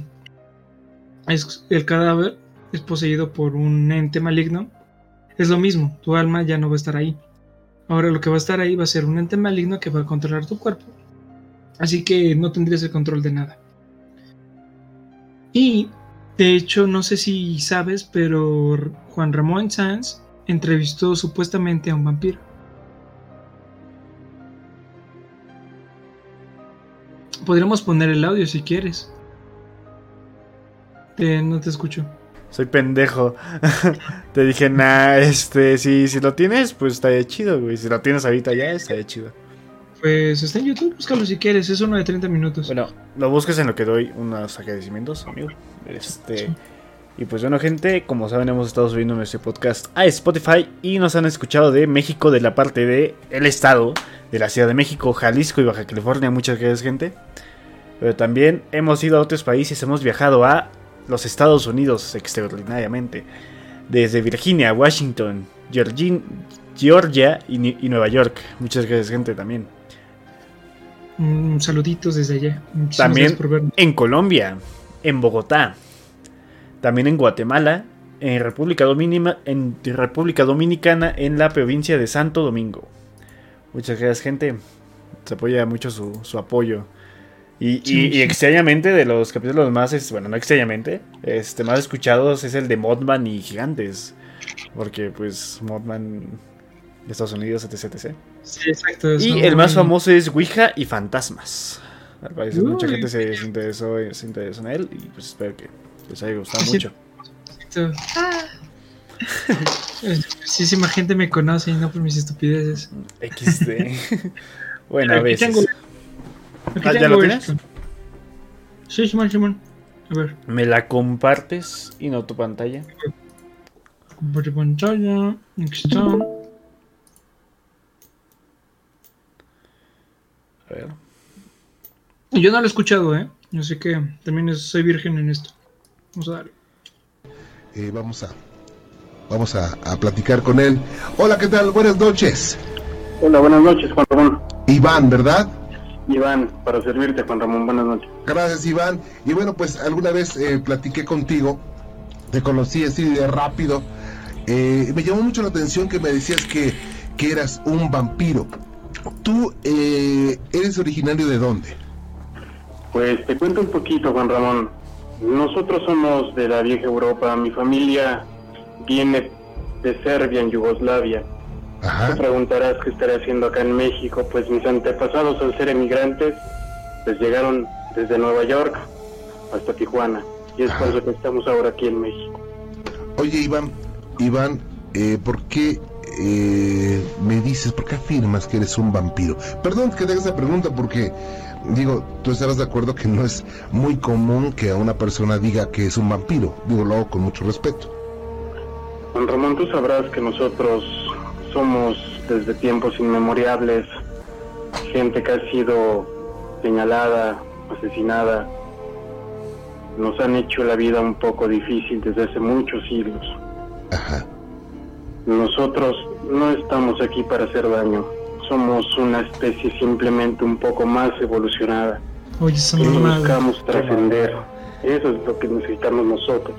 S1: Es, el cadáver es poseído por un ente maligno. Es lo mismo, tu alma ya no va a estar ahí. Ahora lo que va a estar ahí va a ser un ente maligno que va a controlar tu cuerpo. Así que no tendrías el control de nada. Y, de hecho, no sé si sabes, pero Juan Ramón Sanz entrevistó supuestamente a un vampiro. Podríamos poner el audio si quieres. no te escucho.
S2: Soy pendejo. <laughs> te dije, nah, este, si, si lo tienes, pues está chido, güey. Si lo tienes ahorita ya, está chido.
S1: Pues está en YouTube, búscalo si quieres, es uno de 30 minutos.
S2: Bueno, lo busques en lo que doy unos agradecimientos, amigo. Este. Y pues bueno, gente, como saben, hemos estado subiendo nuestro podcast a Spotify y nos han escuchado de México, de la parte de el estado, de la Ciudad de México, Jalisco y Baja California. Muchas gracias, gente. Pero también hemos ido a otros países, hemos viajado a los Estados Unidos extraordinariamente. Desde Virginia, Washington, Georgia y, Nueva York. Muchas gracias, gente, también.
S1: Un saluditos desde allá.
S2: también en Colombia, en Bogotá, también en Guatemala, en República, en República Dominicana, en la provincia de Santo Domingo. Muchas gracias, gente. Se apoya mucho su, apoyo. Y, extrañamente, de los capítulos más, bueno, no extrañamente, este, más escuchados es el de Modman y Gigantes. Porque, pues, Modman de Estados Unidos, etc.
S1: Sí, exacto.
S2: Y el más famoso es Ouija y Fantasmas. Al parecer, mucha gente se, se, interesó, se interesó en él y pues espero que les haya gustado mucho.
S1: Muchísima gente me conoce y no por mis estupideces.
S2: XD. <laughs> bueno, a veces.
S1: Ah, ¿Ya lo tienes? Sí, Simón, Simón. A ver.
S2: ¿Me la compartes y no tu pantalla?
S1: Comparte pantalla. Aquí está.
S2: A ver.
S1: Yo no lo he escuchado, ¿eh? Así que también soy virgen en esto. Vamos a darle.
S3: Eh, vamos a, vamos a, platicar con él. Hola, ¿qué tal? Buenas noches.
S4: Hola, buenas noches, Juan Ramón.
S3: Iván, ¿verdad?
S4: Iván, para servirte, Juan Ramón. Buenas noches.
S3: Gracias, Iván. Y bueno, pues alguna vez eh, platiqué contigo, te conocí así de rápido. Eh, me llamó mucho la atención que me decías que, que eras un vampiro. ¿Tú eres originario de dónde?
S4: Pues te cuento un poquito, Juan Ramón. Nosotros somos de la vieja Europa. Mi familia viene de Serbia, en Yugoslavia. Te preguntarás qué estaré haciendo acá en México. Pues mis antepasados, al ser emigrantes, pues llegaron desde Nueva York hasta Tijuana. Y es por eso que estamos ahora aquí en México.
S3: Oye, Iván, Iván, eh, ¿por qué eh, me dices, por qué afirmas que eres un vampiro? Perdón que te haga esa pregunta porque digo, tú estarás de acuerdo que no es muy común que a una persona diga que es un vampiro. Digo, lo hago con mucho respeto.
S4: Juan Ramón, tú sabrás que nosotros somos desde tiempos inmemoriales gente que ha sido señalada, asesinada. Nos han hecho la vida un poco difícil desde hace muchos siglos.
S3: Ajá.
S4: Nosotros no estamos aquí para hacer daño somos una especie simplemente un poco más evolucionada.
S1: Oye,
S4: y buscamos trascender. Eso es lo que necesitamos nosotros,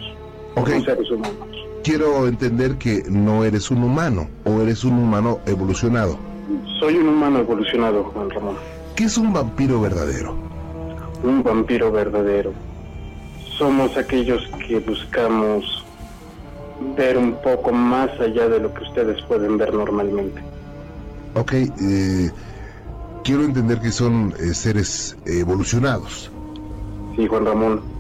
S3: okay. seres humanos. Quiero entender que no eres un humano o eres un humano evolucionado.
S4: Soy un humano evolucionado, Juan Ramón.
S3: ¿Qué es un vampiro verdadero?
S4: Un vampiro verdadero. Somos aquellos que buscamos ver un poco más allá de lo que ustedes pueden ver normalmente.
S3: Ok, eh, quiero entender que son eh, seres evolucionados.
S4: Sí, Juan Ramón.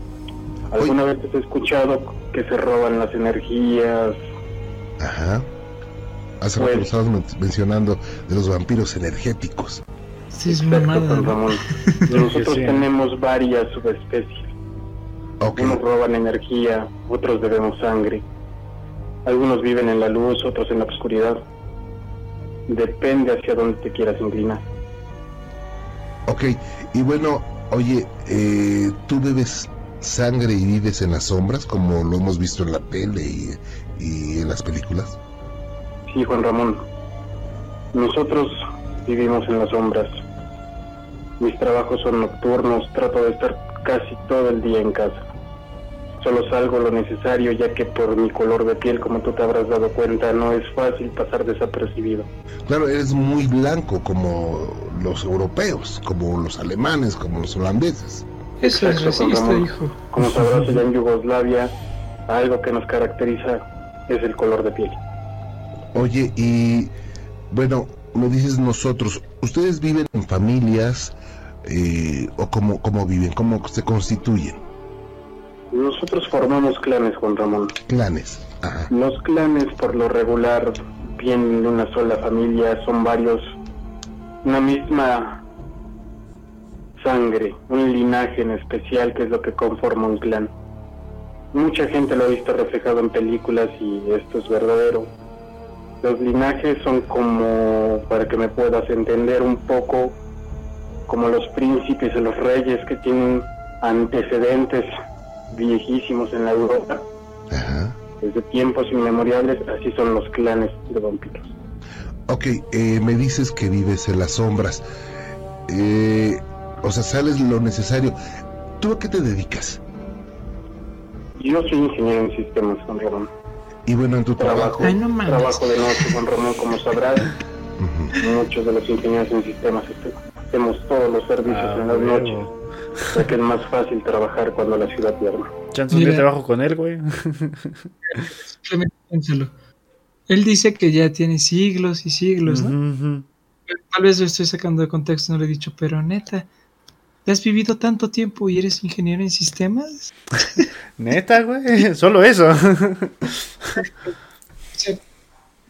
S4: ¿Alguna vez has escuchado que se roban las energías?
S3: Ajá. Hace rato pues- estabas mencionando de los vampiros energéticos.
S1: Sí, es Exacto,
S4: Ramón. <laughs> Nosotros tenemos varias subespecies.
S3: Okay.
S4: Unos roban energía, otros bebemos sangre. Algunos viven en la luz, otros en la oscuridad depende hacia dónde te quieras inclinar.
S3: Ok, y bueno, oye, eh, ¿tú bebes sangre y vives en las sombras, como lo hemos visto en la tele y, en las películas?
S4: Sí, Juan Ramón. Nosotros vivimos en las sombras. Mis trabajos son nocturnos, trato de estar casi todo el día en casa. Solo salgo lo necesario ya que por mi color de piel, como tú te habrás dado cuenta, no es fácil pasar desapercibido.
S3: Claro, eres muy blanco como los europeos, como los alemanes, como los holandeses.
S1: Eso es racista, hijo.
S4: Como sabrás, allá en Yugoslavia, algo que nos caracteriza es el color de piel.
S3: Oye, y bueno, me dices nosotros, ¿ustedes viven en familias eh, o cómo, cómo viven, cómo se constituyen?
S4: Nosotros formamos clanes, Juan Ramón.
S3: Clanes.
S4: Los clanes, por lo regular, vienen de una sola familia, son varios, una misma sangre, un linaje en especial que es lo que conforma un clan. Mucha gente lo ha visto reflejado en películas y esto es verdadero. Los linajes son como, para que me puedas entender un poco, como los príncipes o los reyes que tienen antecedentes viejísimos en la Europa. Desde tiempos inmemoriales, así son los clanes de vampiros.
S3: Ok, eh, me dices que vives en las sombras. Eh, o sea, sales lo necesario. ¿Tú a qué te dedicas?
S4: Yo soy ingeniero en sistemas, Juan Ramón.
S3: Y bueno, en tu trabajo.
S4: trabajo de noche, Juan Ramón, como sabrás. Muchos de los ingenieros en sistemas hacemos todos los servicios ah, en las noches. Ya que es más fácil trabajar cuando la ciudad duerme.
S2: Chance de trabajo con él, güey.
S1: Simplemente Él dice que ya tiene siglos y siglos, ¿no? Tal vez lo estoy sacando de contexto, no lo he dicho, pero neta, has vivido tanto tiempo y eres ingeniero en sistemas? <laughs>
S2: Neta, güey, solo eso. <laughs>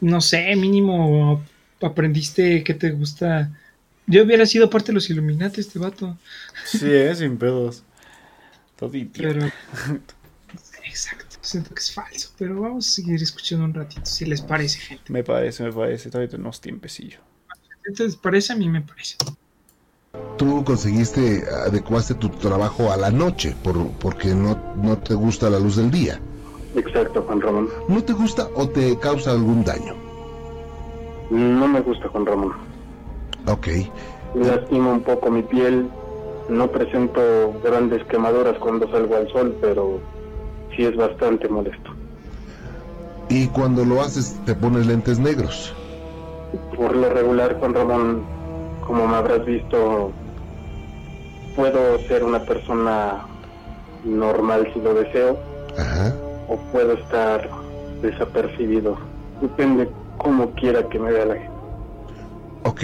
S1: no sé, mínimo aprendiste que te gusta. Yo hubiera sido parte de los Illuminati, este vato.
S2: Sí, eh, sin pedos. Todo
S1: pero, Exacto, siento que es falso, pero vamos a seguir escuchando un ratito, si les parece, gente.
S2: Me parece, me parece, todavía tenemos tiempecillo.
S1: Entonces, parece? A mí me parece
S3: tú conseguiste, adecuaste tu trabajo a la noche por, porque no, no te gusta la luz del día.
S4: Exacto, Juan Ramón.
S3: ¿No te gusta o te causa algún daño?
S4: No me gusta, Juan Ramón.
S3: Ok.
S4: Lastima un poco mi piel. No presento grandes quemaduras cuando salgo al sol, pero sí es bastante molesto.
S3: ¿Y cuando lo haces te pones lentes negros?
S4: Por lo regular, Juan Ramón, como me habrás visto, puedo ser una persona normal si lo deseo, o puedo estar desapercibido. Depende cómo quiera que me vea la gente.
S3: Ok,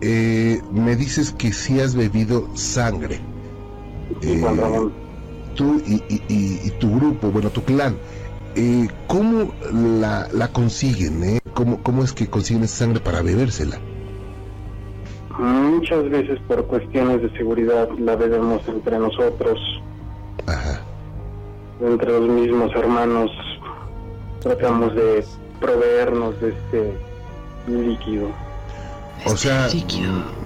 S3: eh, me dices que si has bebido sangre.
S4: Sí, eh.
S3: Tú y, tu grupo, bueno, tu clan, eh, ¿cómo la, la consiguen? Eh? ¿Cómo, ¿Cómo es que consiguen sangre para bebérsela?
S4: Muchas veces por cuestiones de seguridad la bebemos entre nosotros, entre los mismos hermanos, tratamos de proveernos de este líquido.
S3: O sea,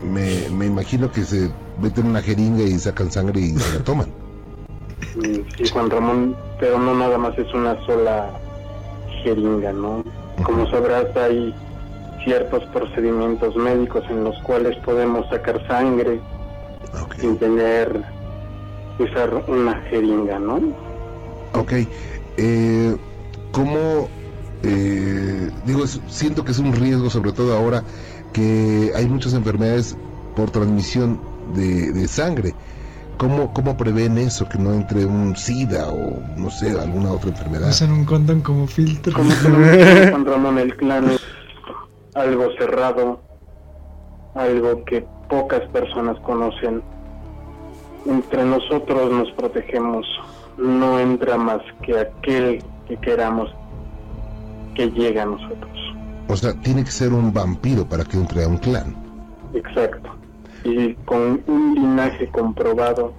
S3: me, me imagino que se meten una jeringa y sacan sangre y se la toman.
S4: Sí, Juan Ramón, pero no nada más es una sola jeringa, ¿no? Como sabrás, hay ciertos procedimientos médicos en los cuales podemos sacar sangre sin tener usar una jeringa, ¿no?
S3: Ok. Eh, ¿Cómo, eh, digo, siento que es un riesgo, sobre todo ahora que hay muchas enfermedades por transmisión de, sangre? ¿Cómo, ¿Cómo prevén eso? Que no entre un SIDA o no sé, alguna otra enfermedad.
S1: Usan un condón como filtro.
S4: Como Juan <laughs> Ramón, el clan algo cerrado, algo que pocas personas conocen. Entre nosotros nos protegemos, no entra más que aquel que queramos que llegue a nosotros.
S3: O sea, tiene que ser un vampiro para que entre a un clan.
S4: Exacto. Y con un linaje comprobado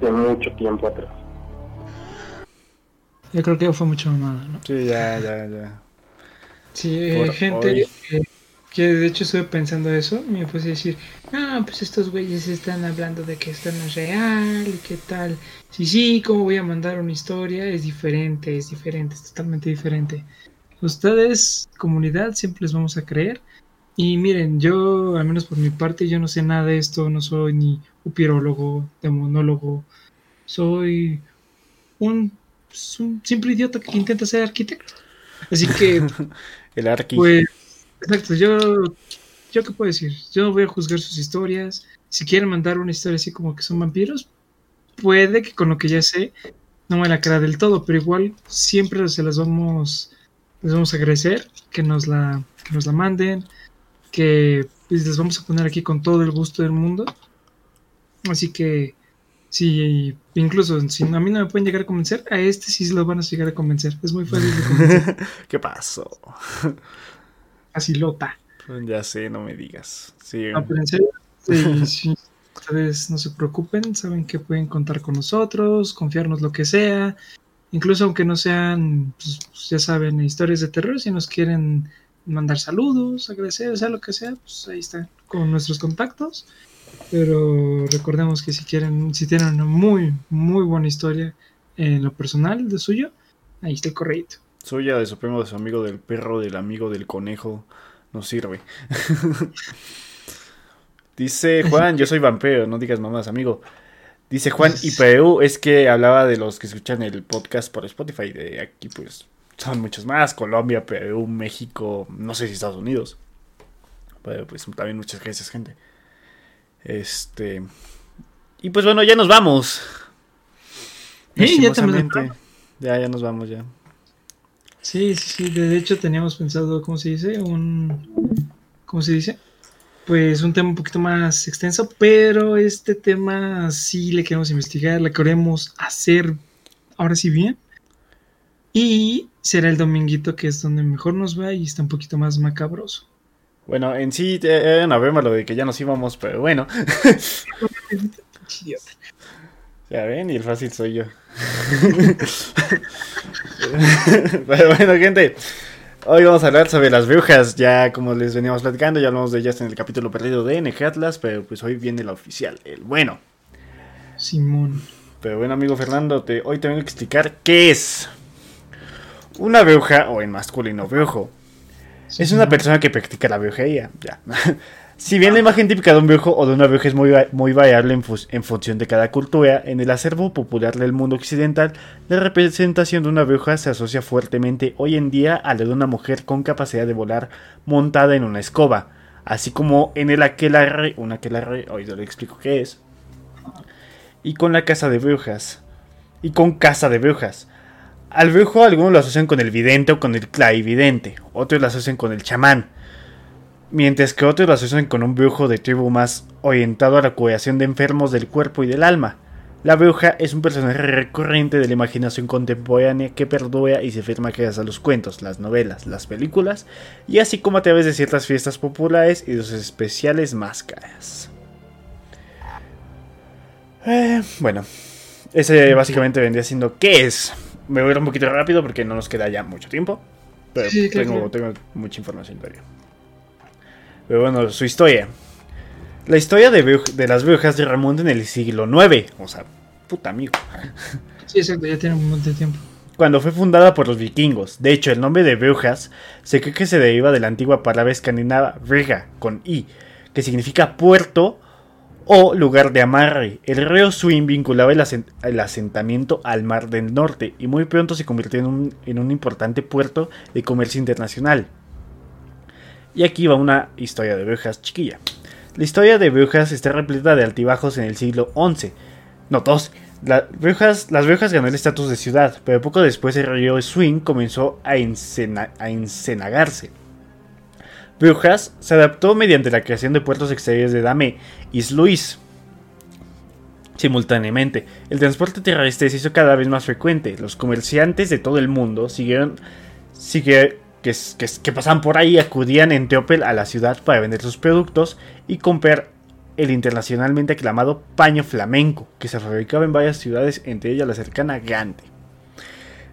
S4: de mucho tiempo atrás.
S1: Yo creo que fue mucho mamada, ¿no?
S2: Sí, ya, ya, ya.
S1: Sí, gente, Que de hecho estuve pensando eso, me puse a decir, ah, pues estos güeyes están hablando de que esto no es real y qué tal. Sí, sí, ¿cómo voy a mandar una historia? Es diferente, es diferente, es totalmente diferente. Ustedes, comunidad, siempre les vamos a creer. Y miren, yo, al menos por mi parte, yo no sé nada de esto, no soy ni upirólogo, demonólogo, soy un, pues, un simple idiota que intenta ser arquitecto. Así que... <laughs>
S2: El arqui.
S1: Pues, exacto, yo, yo qué puedo decir, yo no voy a juzgar sus historias. Si quieren mandar una historia así como que son vampiros, puede que con lo que ya sé no me la crea del todo, pero igual siempre se las vamos, les vamos a agradecer que nos la, que nos la manden, que pues, les vamos a poner aquí con todo el gusto del mundo. Así que Sí, incluso si a mí no me pueden llegar a convencer, a este sí se lo van a llegar a convencer. Es muy fácil de convencer. <laughs>
S2: ¿Qué pasó? <laughs>
S1: Así lota.
S2: Pues ya sé, no me digas. Sí.
S1: No, pero en serio, <laughs> sí, ustedes no se preocupen, saben que pueden contar con nosotros, confiarnos lo que sea. Incluso aunque no sean, pues, ya saben, historias de terror, si nos quieren mandar saludos, agradecer, o sea, lo que sea, pues ahí está, con nuestros contactos. Pero recordemos que si quieren, si tienen una muy, muy buena historia en lo personal de suyo, ahí está el correíto.
S2: Suya, de su primo, de su amigo, del perro, del amigo, del conejo, no sirve. <laughs> Dice Juan, yo soy vampiro, no digas mamás, amigo. Dice Juan, y Perú es que hablaba de los que escuchan el podcast por Spotify. De aquí, pues, son muchos más. Colombia, Perú, México, no sé si Estados Unidos. Pero pues también muchas gracias, gente. Este. Y pues bueno, ya nos vamos.
S1: Sí, ya,
S2: ya, ya nos vamos ya.
S1: Sí, sí, sí. De hecho teníamos pensado, ¿cómo se dice? Un. ¿Cómo se dice? Pues un tema un poquito más extenso, pero este tema sí le queremos investigar, le queremos hacer ahora sí bien. Y será el dominguito que es donde mejor nos va y está un poquito más macabroso.
S2: Bueno, en sí era una broma lo de que ya nos íbamos, pero bueno. <laughs> ya ven, y el fácil soy yo. <laughs> pero bueno, gente. Hoy vamos a hablar sobre las brujas, ya como les veníamos platicando, ya hablamos de ellas en el capítulo perdido de NG Atlas, pero pues hoy viene la oficial, el bueno.
S1: Simón.
S2: Pero bueno, amigo Fernando, te, hoy te vengo a explicar qué es una bruja, o en masculino, brujo es una persona que practica la brujería. Ya. <laughs> si bien la imagen típica de un brujo o de una bruja es muy, muy variable en, función de cada cultura, en el acervo popular del mundo occidental, la representación de una bruja se asocia fuertemente hoy en día a la de una mujer con capacidad de volar montada en una escoba, así como en el aquelarre, un aquelarre, hoy te lo explico qué es, y con la casa de brujas, y con casa de brujas. Al brujo algunos lo asocian con el vidente o con el clarividente, otros lo asocian con el chamán, mientras que otros lo asocian con un brujo de tribu más orientado a la curación de enfermos del cuerpo y del alma. La bruja es un personaje recurrente de la imaginación contemporánea que perdura y se firma gracias a los cuentos, las novelas, las películas y así como a través de ciertas fiestas populares y sus especiales máscaras. Eh, bueno, ese básicamente vendría siendo ¿qué es? Me voy a ir un poquito rápido porque no nos queda ya mucho tiempo. Pero tengo, mucha información todavía. Pero bueno, su historia. La historia de, de las brujas de remonta en el siglo IX. O sea, puta amigo. <laughs>
S1: Sí, exacto, ya tiene un montón de tiempo.
S2: Cuando fue fundada por los vikingos. De hecho, el nombre de brujas se cree que se deriva de la antigua palabra escandinava Vriga, con I, que significa puerto o lugar de amarre. El río Swin vinculaba el, asentamiento al Mar del Norte y muy pronto se convirtió en un, importante puerto de comercio internacional. Y aquí va una historia de brujas chiquilla. La historia de brujas está repleta de altibajos en el siglo XI. No, dos. las brujas ganó el estatus de ciudad, pero poco después el río Swin comenzó a, a encenagarse. Brujas se adaptó mediante la creación de puertos exteriores de Dame y Sluis. Simultáneamente, el transporte terrestre se hizo cada vez más frecuente. Los comerciantes de todo el mundo siguieron, sigue, que, que, pasaban por ahí acudían en Teopel a la ciudad para vender sus productos y comprar el internacionalmente aclamado paño flamenco, que se fabricaba en varias ciudades, entre ellas la cercana Gante.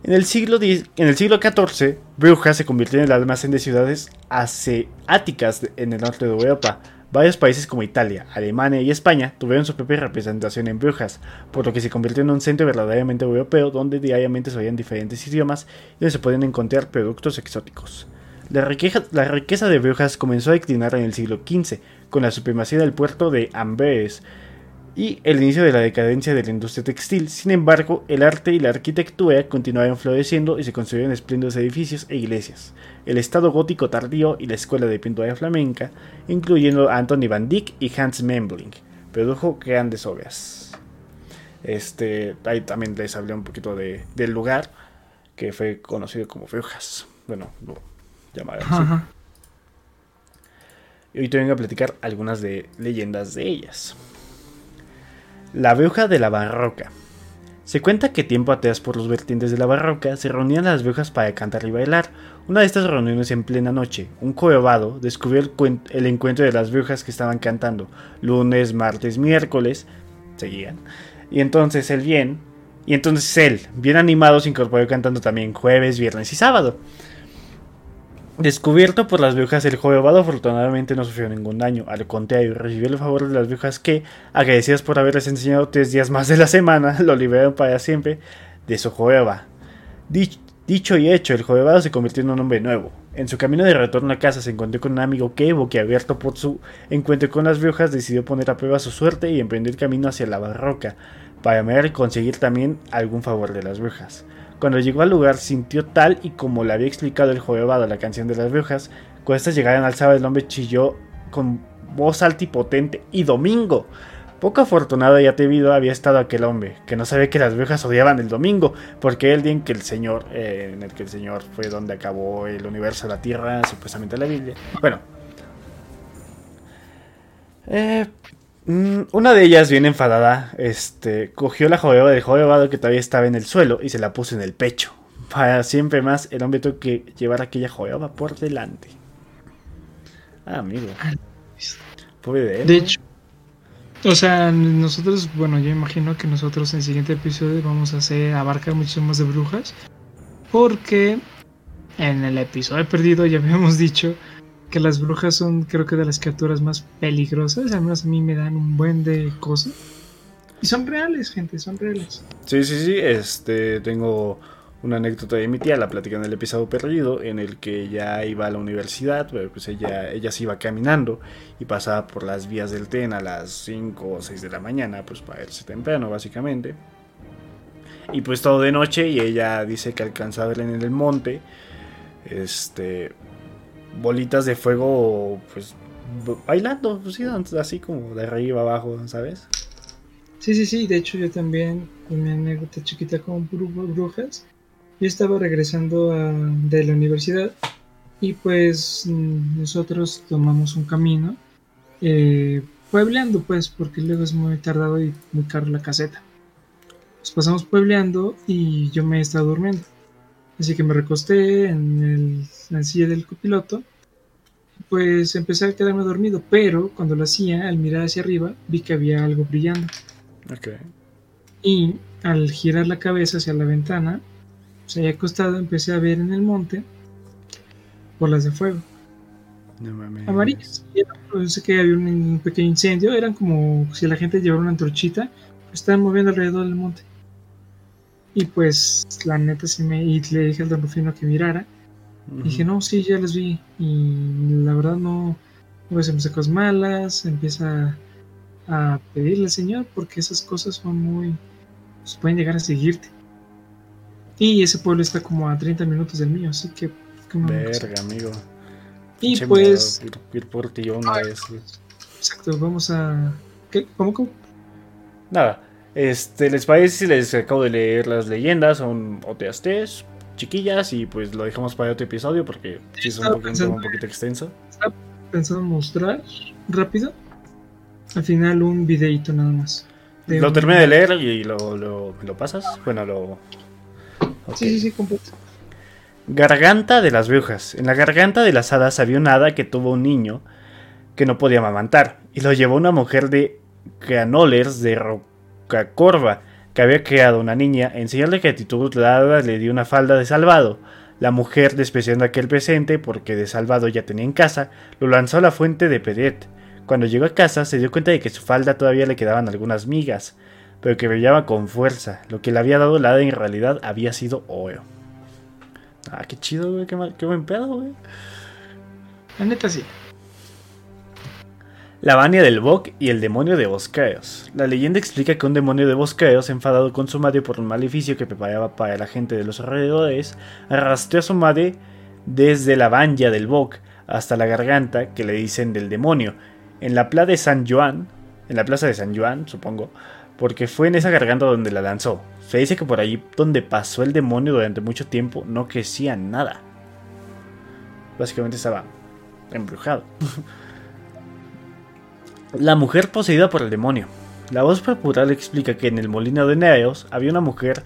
S2: En el siglo, XIV, Brujas se convirtió en el almacén de ciudades asiáticas en el norte de Europa. Varios países como Italia, Alemania y España tuvieron su propia representación en Brujas, por lo que se convirtió en un centro verdaderamente europeo donde diariamente se oían diferentes idiomas y donde se podían encontrar productos exóticos. La riqueza, la riqueza de Brujas comenzó a declinar en el siglo XV, con la supremacía del puerto de Amberes, y el inicio de la decadencia de la industria textil. Sin embargo, el arte y la arquitectura continuaron floreciendo y se construyeron espléndidos edificios e iglesias. El estado gótico tardío y la escuela de pintura flamenca, incluyendo a Anthony van Dyck y Hans Memling, produjo grandes obras. Este, ahí también les hablé un poquito de, del lugar que fue conocido como Brujas. Bueno, lo llamaron así. Y hoy te vengo a platicar algunas de leyendas de ellas. La bruja de la barroca. Se cuenta que tiempo atrás por los vertientes de la barroca se reunían las brujas para cantar y bailar. Una de estas reuniones en plena noche, un jorobado descubrió el, encuentro de las brujas que estaban cantando lunes, martes, miércoles, seguían. Y entonces él bien, y entonces él, bien animado, se incorporó cantando también jueves, viernes y sábado. Descubierto por las brujas, el jorobado afortunadamente no sufrió ningún daño. Al contrario, recibió el favor de las brujas que, agradecidas por haberles enseñado tres días más de la semana, <laughs> lo liberaron para siempre de su joroba. dicho y hecho, el jorobado se convirtió en un hombre nuevo. En su camino de retorno a casa se encontró con un amigo que, boquiabierto por su encuentro con las brujas, decidió poner a prueba su suerte y emprender camino hacia la barroca, para y conseguir también algún favor de las brujas. Cuando llegó al lugar sintió tal y como le había explicado el jorobado la canción de las brujas, cuando estas llegaron al sábado el hombre chilló con voz alta y potente y domingo. Poco afortunado y atrevido había estado aquel hombre, que no sabía que las brujas odiaban el domingo, porque era el día en que el Señor, eh, en el que el Señor fue donde acabó el universo, la tierra, supuestamente la Biblia. Bueno. Eh, una de ellas, bien enfadada, este, cogió la jodeba del jorobado que todavía estaba en el suelo y se la puso en el pecho. Para siempre más, el hombre tuvo que llevar aquella jodeba por delante. Ah, amigo.
S1: Pobre de él. De hecho, o sea, nosotros, bueno, yo imagino que nosotros en el siguiente episodio vamos a hacer, abarcar muchísimo más de brujas. Porque en el episodio perdido ya habíamos <laughs> dicho que las brujas son creo que de las criaturas más peligrosas, al menos a mí me dan un buen de cosas. Y son reales, gente, son reales.
S2: Sí, sí, sí, este, tengo una anécdota de mi tía, la platicé en el episodio perdido, en el que ella iba a la universidad, pues ella, ella se iba caminando y pasaba por las vías del tren a las 5 o 6 de la mañana, pues para irse temprano, básicamente. Y pues todo de noche, y ella dice que alcanzaba a ver en el monte, este, bolitas de fuego, pues bailando, pues, así como de arriba abajo, ¿sabes?
S1: Sí, sí, sí, de hecho yo también, con mi anécdota chiquita con brujas, yo estaba regresando de la universidad y pues mm, nosotros tomamos un camino eh, puebleando pues porque luego es muy tardado y muy caro la caseta. Pues pasamos puebleando y yo me estaba durmiendo. Así que me recosté en, el, la silla del copiloto. Pues empecé a quedarme dormido, pero cuando lo hacía, al mirar hacia arriba, vi que había algo brillando. Okay. Y al girar la cabeza hacia la ventana, pues ahí acostado, empecé a ver en el monte bolas de fuego. No mames. Amarillas. Pensé que había un, pequeño incendio. Eran como si la gente llevara una antorchita. Estaban moviendo alrededor del monte. Y pues la neta sí me... Y le dije al don Rufino que mirara. Dije, no, sí, ya les vi. Y la verdad no... Pues empieza cosas malas, empieza a pedirle al Señor porque esas cosas son muy... Pues, pueden llegar a seguirte. Y ese pueblo está como a 30 minutos del mío, así que...
S2: Verga, amigo.
S1: Y pues...
S2: Ir, por ti una vez.
S1: Exacto, vamos a... ¿Qué? ¿Cómo, cómo?
S2: Nada. Este, ¿les parece si les acabo de leer las leyendas? Son OTSTs, chiquillas, y pues lo dejamos para otro episodio porque sí es un poquito, un poquito extenso.
S1: Estaba pensando mostrar rápido al final un videito nada más.
S2: Lo terminé de leer y lo, lo, lo pasas. Bueno, lo.
S1: Sí, sí, sí, completo.
S2: Garganta de las brujas. En la garganta de las hadas había una hada que tuvo un niño que no podía amamantar y lo llevó una mujer de Canolers de Rock corva, que había creado una niña, en señal de gratitud la le dio una falda de salvado. La mujer, despreciando aquel presente porque de salvado ya tenía en casa, lo lanzó a la fuente de Peret. Cuando llegó a casa se dio cuenta de que su falda todavía le quedaban algunas migas, pero que brillaba con fuerza. Lo que le había dado la hada en realidad había sido oro. Ah, qué chido, güey, qué, qué buen pedo, güey.
S1: La neta sí.
S2: La Vania del Bok y el demonio de Bosqueos. La leyenda explica que un demonio de Bosqueos, enfadado con su madre por un maleficio que preparaba para la gente de los alrededores, arrastró a su madre desde la Vanya del Bok hasta la garganta que le dicen del demonio, en la plaza de San Juan, en la plaza de San Juan, supongo, porque fue en esa garganta donde la lanzó. Se dice que por allí donde pasó el demonio durante mucho tiempo no crecía nada. Básicamente estaba embrujado. <laughs> La mujer poseída por el demonio. La voz popular explica que en el molino de Neos había una mujer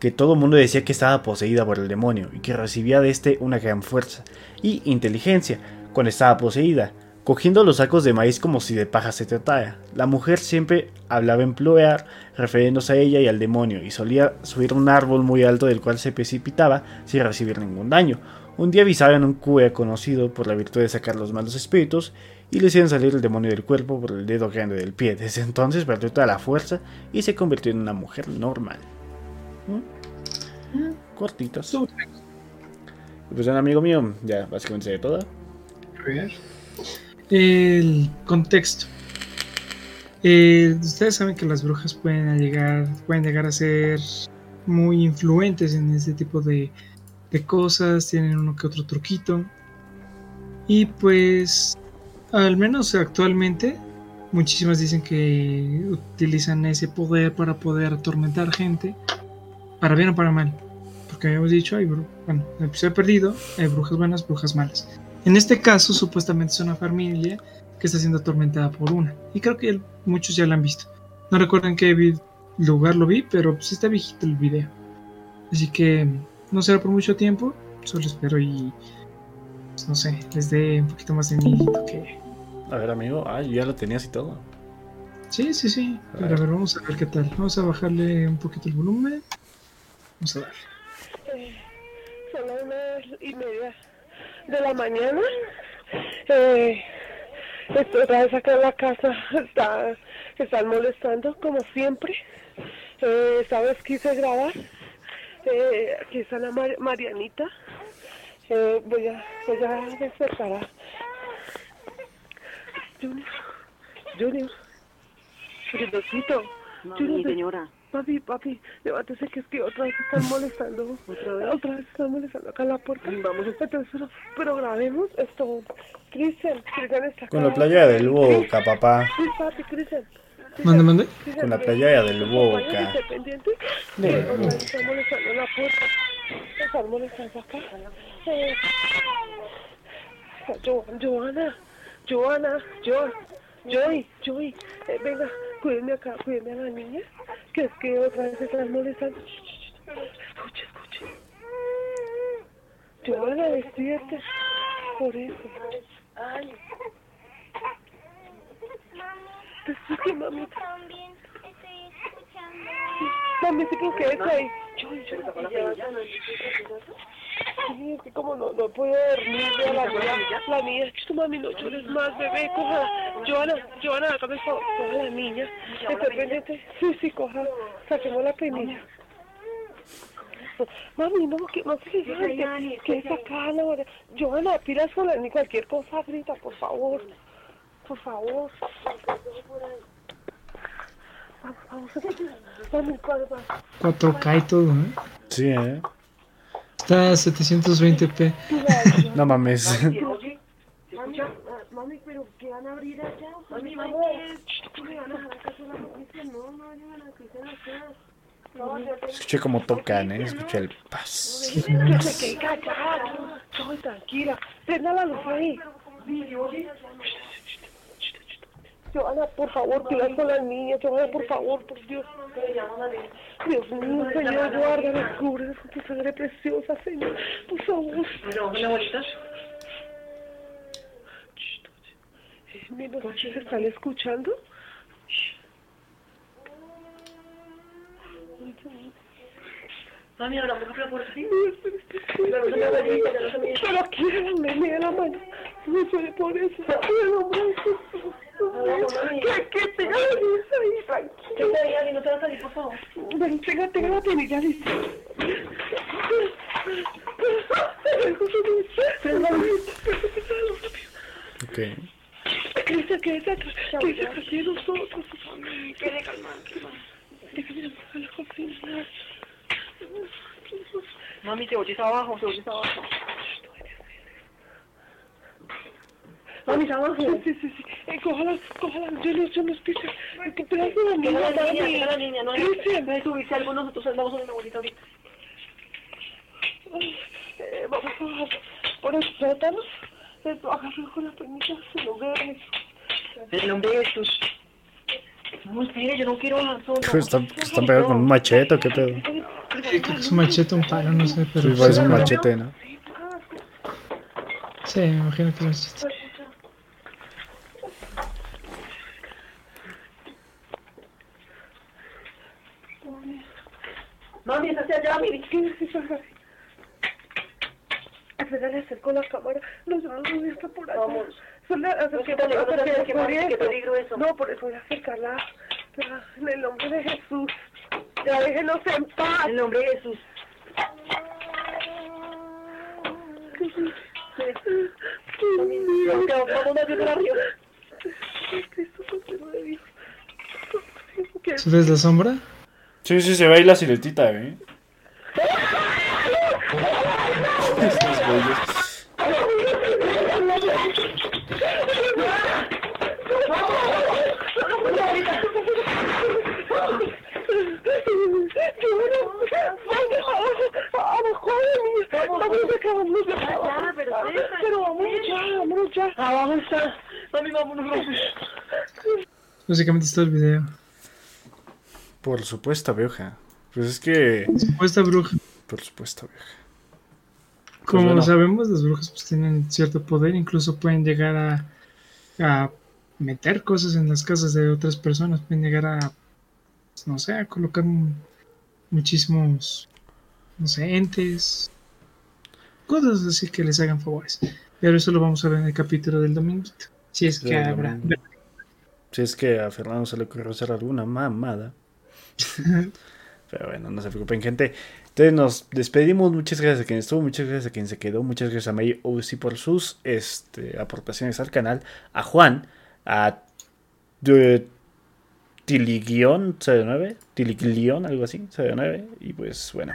S2: que todo el mundo decía que estaba poseída por el demonio y que recibía de este una gran fuerza y inteligencia cuando estaba poseída, cogiendo los sacos de maíz como si de paja se tratara. La mujer siempre hablaba en plural, refiriéndose a ella y al demonio, y solía subir un árbol muy alto del cual se precipitaba sin recibir ningún daño. Un día avisaron a un cura conocido por la virtud de sacar los malos espíritus y le hicieron salir el demonio del cuerpo por el dedo grande del pie. Desde entonces perdió toda la fuerza y se convirtió en una mujer normal. ¿Mm? ¿Mm? Cortitos. Pues un amigo mío, ya básicamente se ve todo.
S1: El contexto. Eh, ustedes saben que las brujas pueden llegar, pueden llegar a ser muy influentes en este tipo de, de cosas, tienen uno que otro truquito. Y pues al menos actualmente, muchísimas dicen que utilizan ese poder para poder atormentar gente, para bien o para mal. Porque habíamos dicho, hay bueno, en el episodio perdido, hay brujas buenas, brujas malas. En este caso, supuestamente es una familia que está siendo atormentada por una. Y creo que muchos ya la han visto. No recuerdo en qué lugar lo vi, pero pues está viejito el video. Así que no será por mucho tiempo, solo espero y pues, no sé, les dé un poquito más de miedo que.
S2: A ver, amigo, ah, ya lo tenías y todo.
S1: Sí, sí, sí. A Pero ver. a ver, vamos a ver qué tal. Vamos a bajarle un poquito el volumen. Vamos a ver.
S5: Eh, son las nueve y media de la mañana. Eh, estoy otra vez acá en la casa. Está, están molestando como siempre. Eh, esta vez quise grabar. Eh, aquí está la Mar Marianita. Eh, voy a, voy a despertar a Junior. Junior. Juniorcito.
S6: Junior, señora.
S5: Papi, papi, levántese que es que otra vez están <laughs> molestando. ¿Otra vez? Otra vez están molestando acá en la puerta. Vamos, entonces, pero, pero grabemos esto. Cristian, Cristian está acá.
S2: Con la playa del Boca, papá.
S5: Sí, papi, Cristian.
S1: Mande, mande.
S2: Con la playa del Boca.
S5: Pendiente. Están molestando la puerta. Están molestando acá. Eh, Joana, Joana, Joy, Joy, Joy, eh, venga, cuídenme acá, cuídenme a la niña, que es que otra vez están molestando. Escuche, escuche. Joana, despierte. Por eso. Ay. Despierte, mamita.
S6: También estoy escuchando.
S5: Mami, ¿sí qué está ahí? Joy, Joy. Sí, es que como no, no puedo dormir, la niña, la niña, tu mami, no llores más, bebé, coja, Joana, Joana, el favor, coja la niña, está pendiente, sí, sí, coja, saquemos la penilla. Mami, no, que no se levante, que es acá, la hora. Joana, pilas con la ni cualquier cosa, grita, por favor, por favor. Vamos, vamos, mami, ¿cuál va?
S1: 4K y todo, ¿eh?
S2: Sí, eh.
S1: Está a 720p.
S2: No mames.
S5: Mami, pero ¿qué van a abrir allá? Mami, mami, ¿qué me van a dejar acá? No, no, yo van a cruzar acá.
S2: Escuché como tocan, eh. Escuché el paz.
S5: Que se quede callado. Soy tranquila. Prenda la luz ahí. Joana, por favor, cuida con la niña. Joana, por favor, por Dios. Dios mío, Señor, guárdame, cubre con tu sangre preciosa, Señor. Por favor. Eh, ¿Me ¿Se están escuchando? Mami, ahora me por ti. Pero quiero, me me la mano. No fue por eso. Quiero, que, que lista ahí, tranquilo. Que te diga, no te vas a salir, por favor. Ven.
S2: Ok.
S5: Nosotros. Déjame la cocina. Mami, te oyes abajo, te oyes abajo. Mami, abajo. Sí, sí, sí. Eh, cójala, cójala. Yo no, yo no estoy... ¿Qué hace la niña? la niña, la niña. No hay que subirse algo, nosotros andamos con una abuelita ahorita. Eh, vamos a bajar por el sótano. Eh, agarro con la peñita, se lo veo. El nombre de Jesús. No, espere, yo no quiero solo.
S2: ¿Están, están pegados con un machete o qué pedo?
S1: Sí, creo que es un machete un palo, no sé, pero...
S2: Sí, parece un machete, ¿no?
S1: Sí, me imagino que es un machete.
S5: Mami, hacia allá, mire. <laughs> ¿Qué es eso? Espérale, acerco la cámara. No, no, no, está por allá. Vamos. Solo acerqué la cámara. ¿Qué peligro eso? No, por eso voy a acercarla. En el nombre de Jesús. Ya déjenos en paz. En el nombre de Jesús. Vamos a llegar arriba.
S1: ¿Se ves la sombra?
S2: Sí, sí, se ve ahí la siluetita, ¿eh?
S5: Pero vámonos ya, vámonos ya. Ah, vamos ya. Mami, vámonos.
S1: Básicamente es todo el video.
S2: Por supuesto, vieja. Pues es que.
S1: Supuesta bruja.
S2: Por supuesto, vieja. Pues
S1: Como
S2: bueno.
S1: sabemos, las brujas pues tienen cierto poder, incluso pueden llegar a, a meter cosas en las casas de otras personas, pueden llegar a, pues, no sé, a colocar muchísimos, no sé, entes, cosas así que les hagan favores. Pero eso lo vamos a ver en el capítulo del dominguito, si es que habrá.
S2: Si es que a Fernando se le ocurrió hacer alguna mamada. <laughs> Pero bueno, no se preocupen, gente. Entonces nos despedimos. Muchas gracias a quien estuvo, muchas gracias a quien se quedó, muchas gracias a May OC por sus este, aportaciones al canal, a Juan, a Tiligion 09, Tiligion, algo así, 09. Y pues bueno,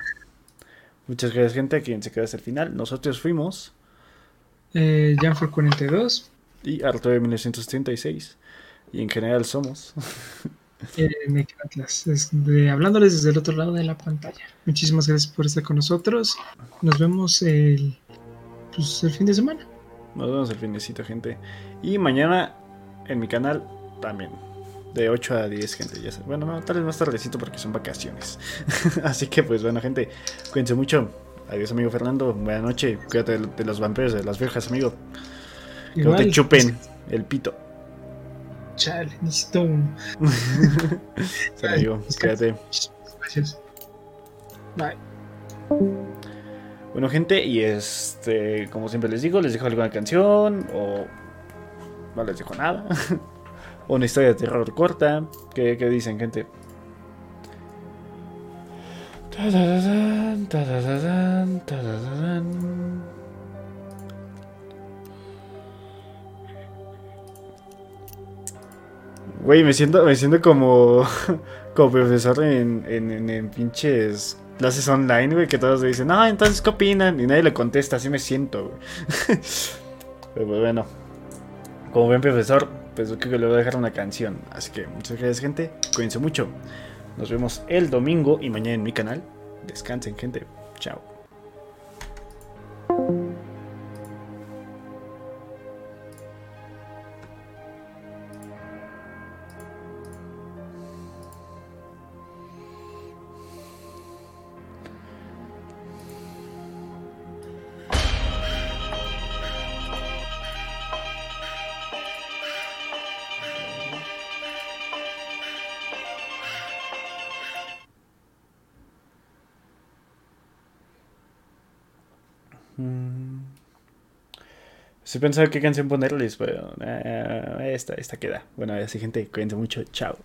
S2: muchas gracias, gente, a quien se quedó hasta el final. Nosotros fuimos
S1: Eh, Janfor 42,
S2: y Arturo de 1936. Y en general somos.
S1: eh, Necatlas, es de- hablándoles desde el otro lado de la pantalla. Muchísimas gracias por estar con nosotros. Nos vemos el, pues, el fin de semana.
S2: Nos vemos el finecito, gente. Y mañana en mi canal también. De 8 a 10, gente. Ya sé. Bueno, no, tal vez más tardecito porque son vacaciones. <laughs> Así que, pues bueno, gente. Cuídense mucho. Adiós, amigo Fernando. Buenas noches. Cuídate de, de los vampiros, de las viejas, amigo. Que no te chupen el pito.
S1: Chale, necesito uno. <laughs> <laughs>
S2: Sale, amigo. Cuídate.
S1: Gracias. Bye.
S2: Bueno, gente, y este, como siempre les digo, les dejo alguna canción o no les dejo nada. Una historia de terror corta. ¿Qué, qué dicen, gente? Güey, me siento, me siento como, <laughs> como profesor en, en, en- en pinches clases online, güey, que todos le dicen, no, entonces, ¿qué opinan? Y nadie le contesta, así me siento, güey. <laughs> Pero pues, bueno, como buen profesor, pues yo creo que le voy a dejar una canción. Así que muchas gracias, gente. Cuídense mucho. Nos vemos el domingo y mañana en mi canal. Descansen, gente. Chao.
S7: Estoy pensando qué canción ponerles, pero eh, esta, esta queda. Bueno, así gente, cuídense mucho. Chao.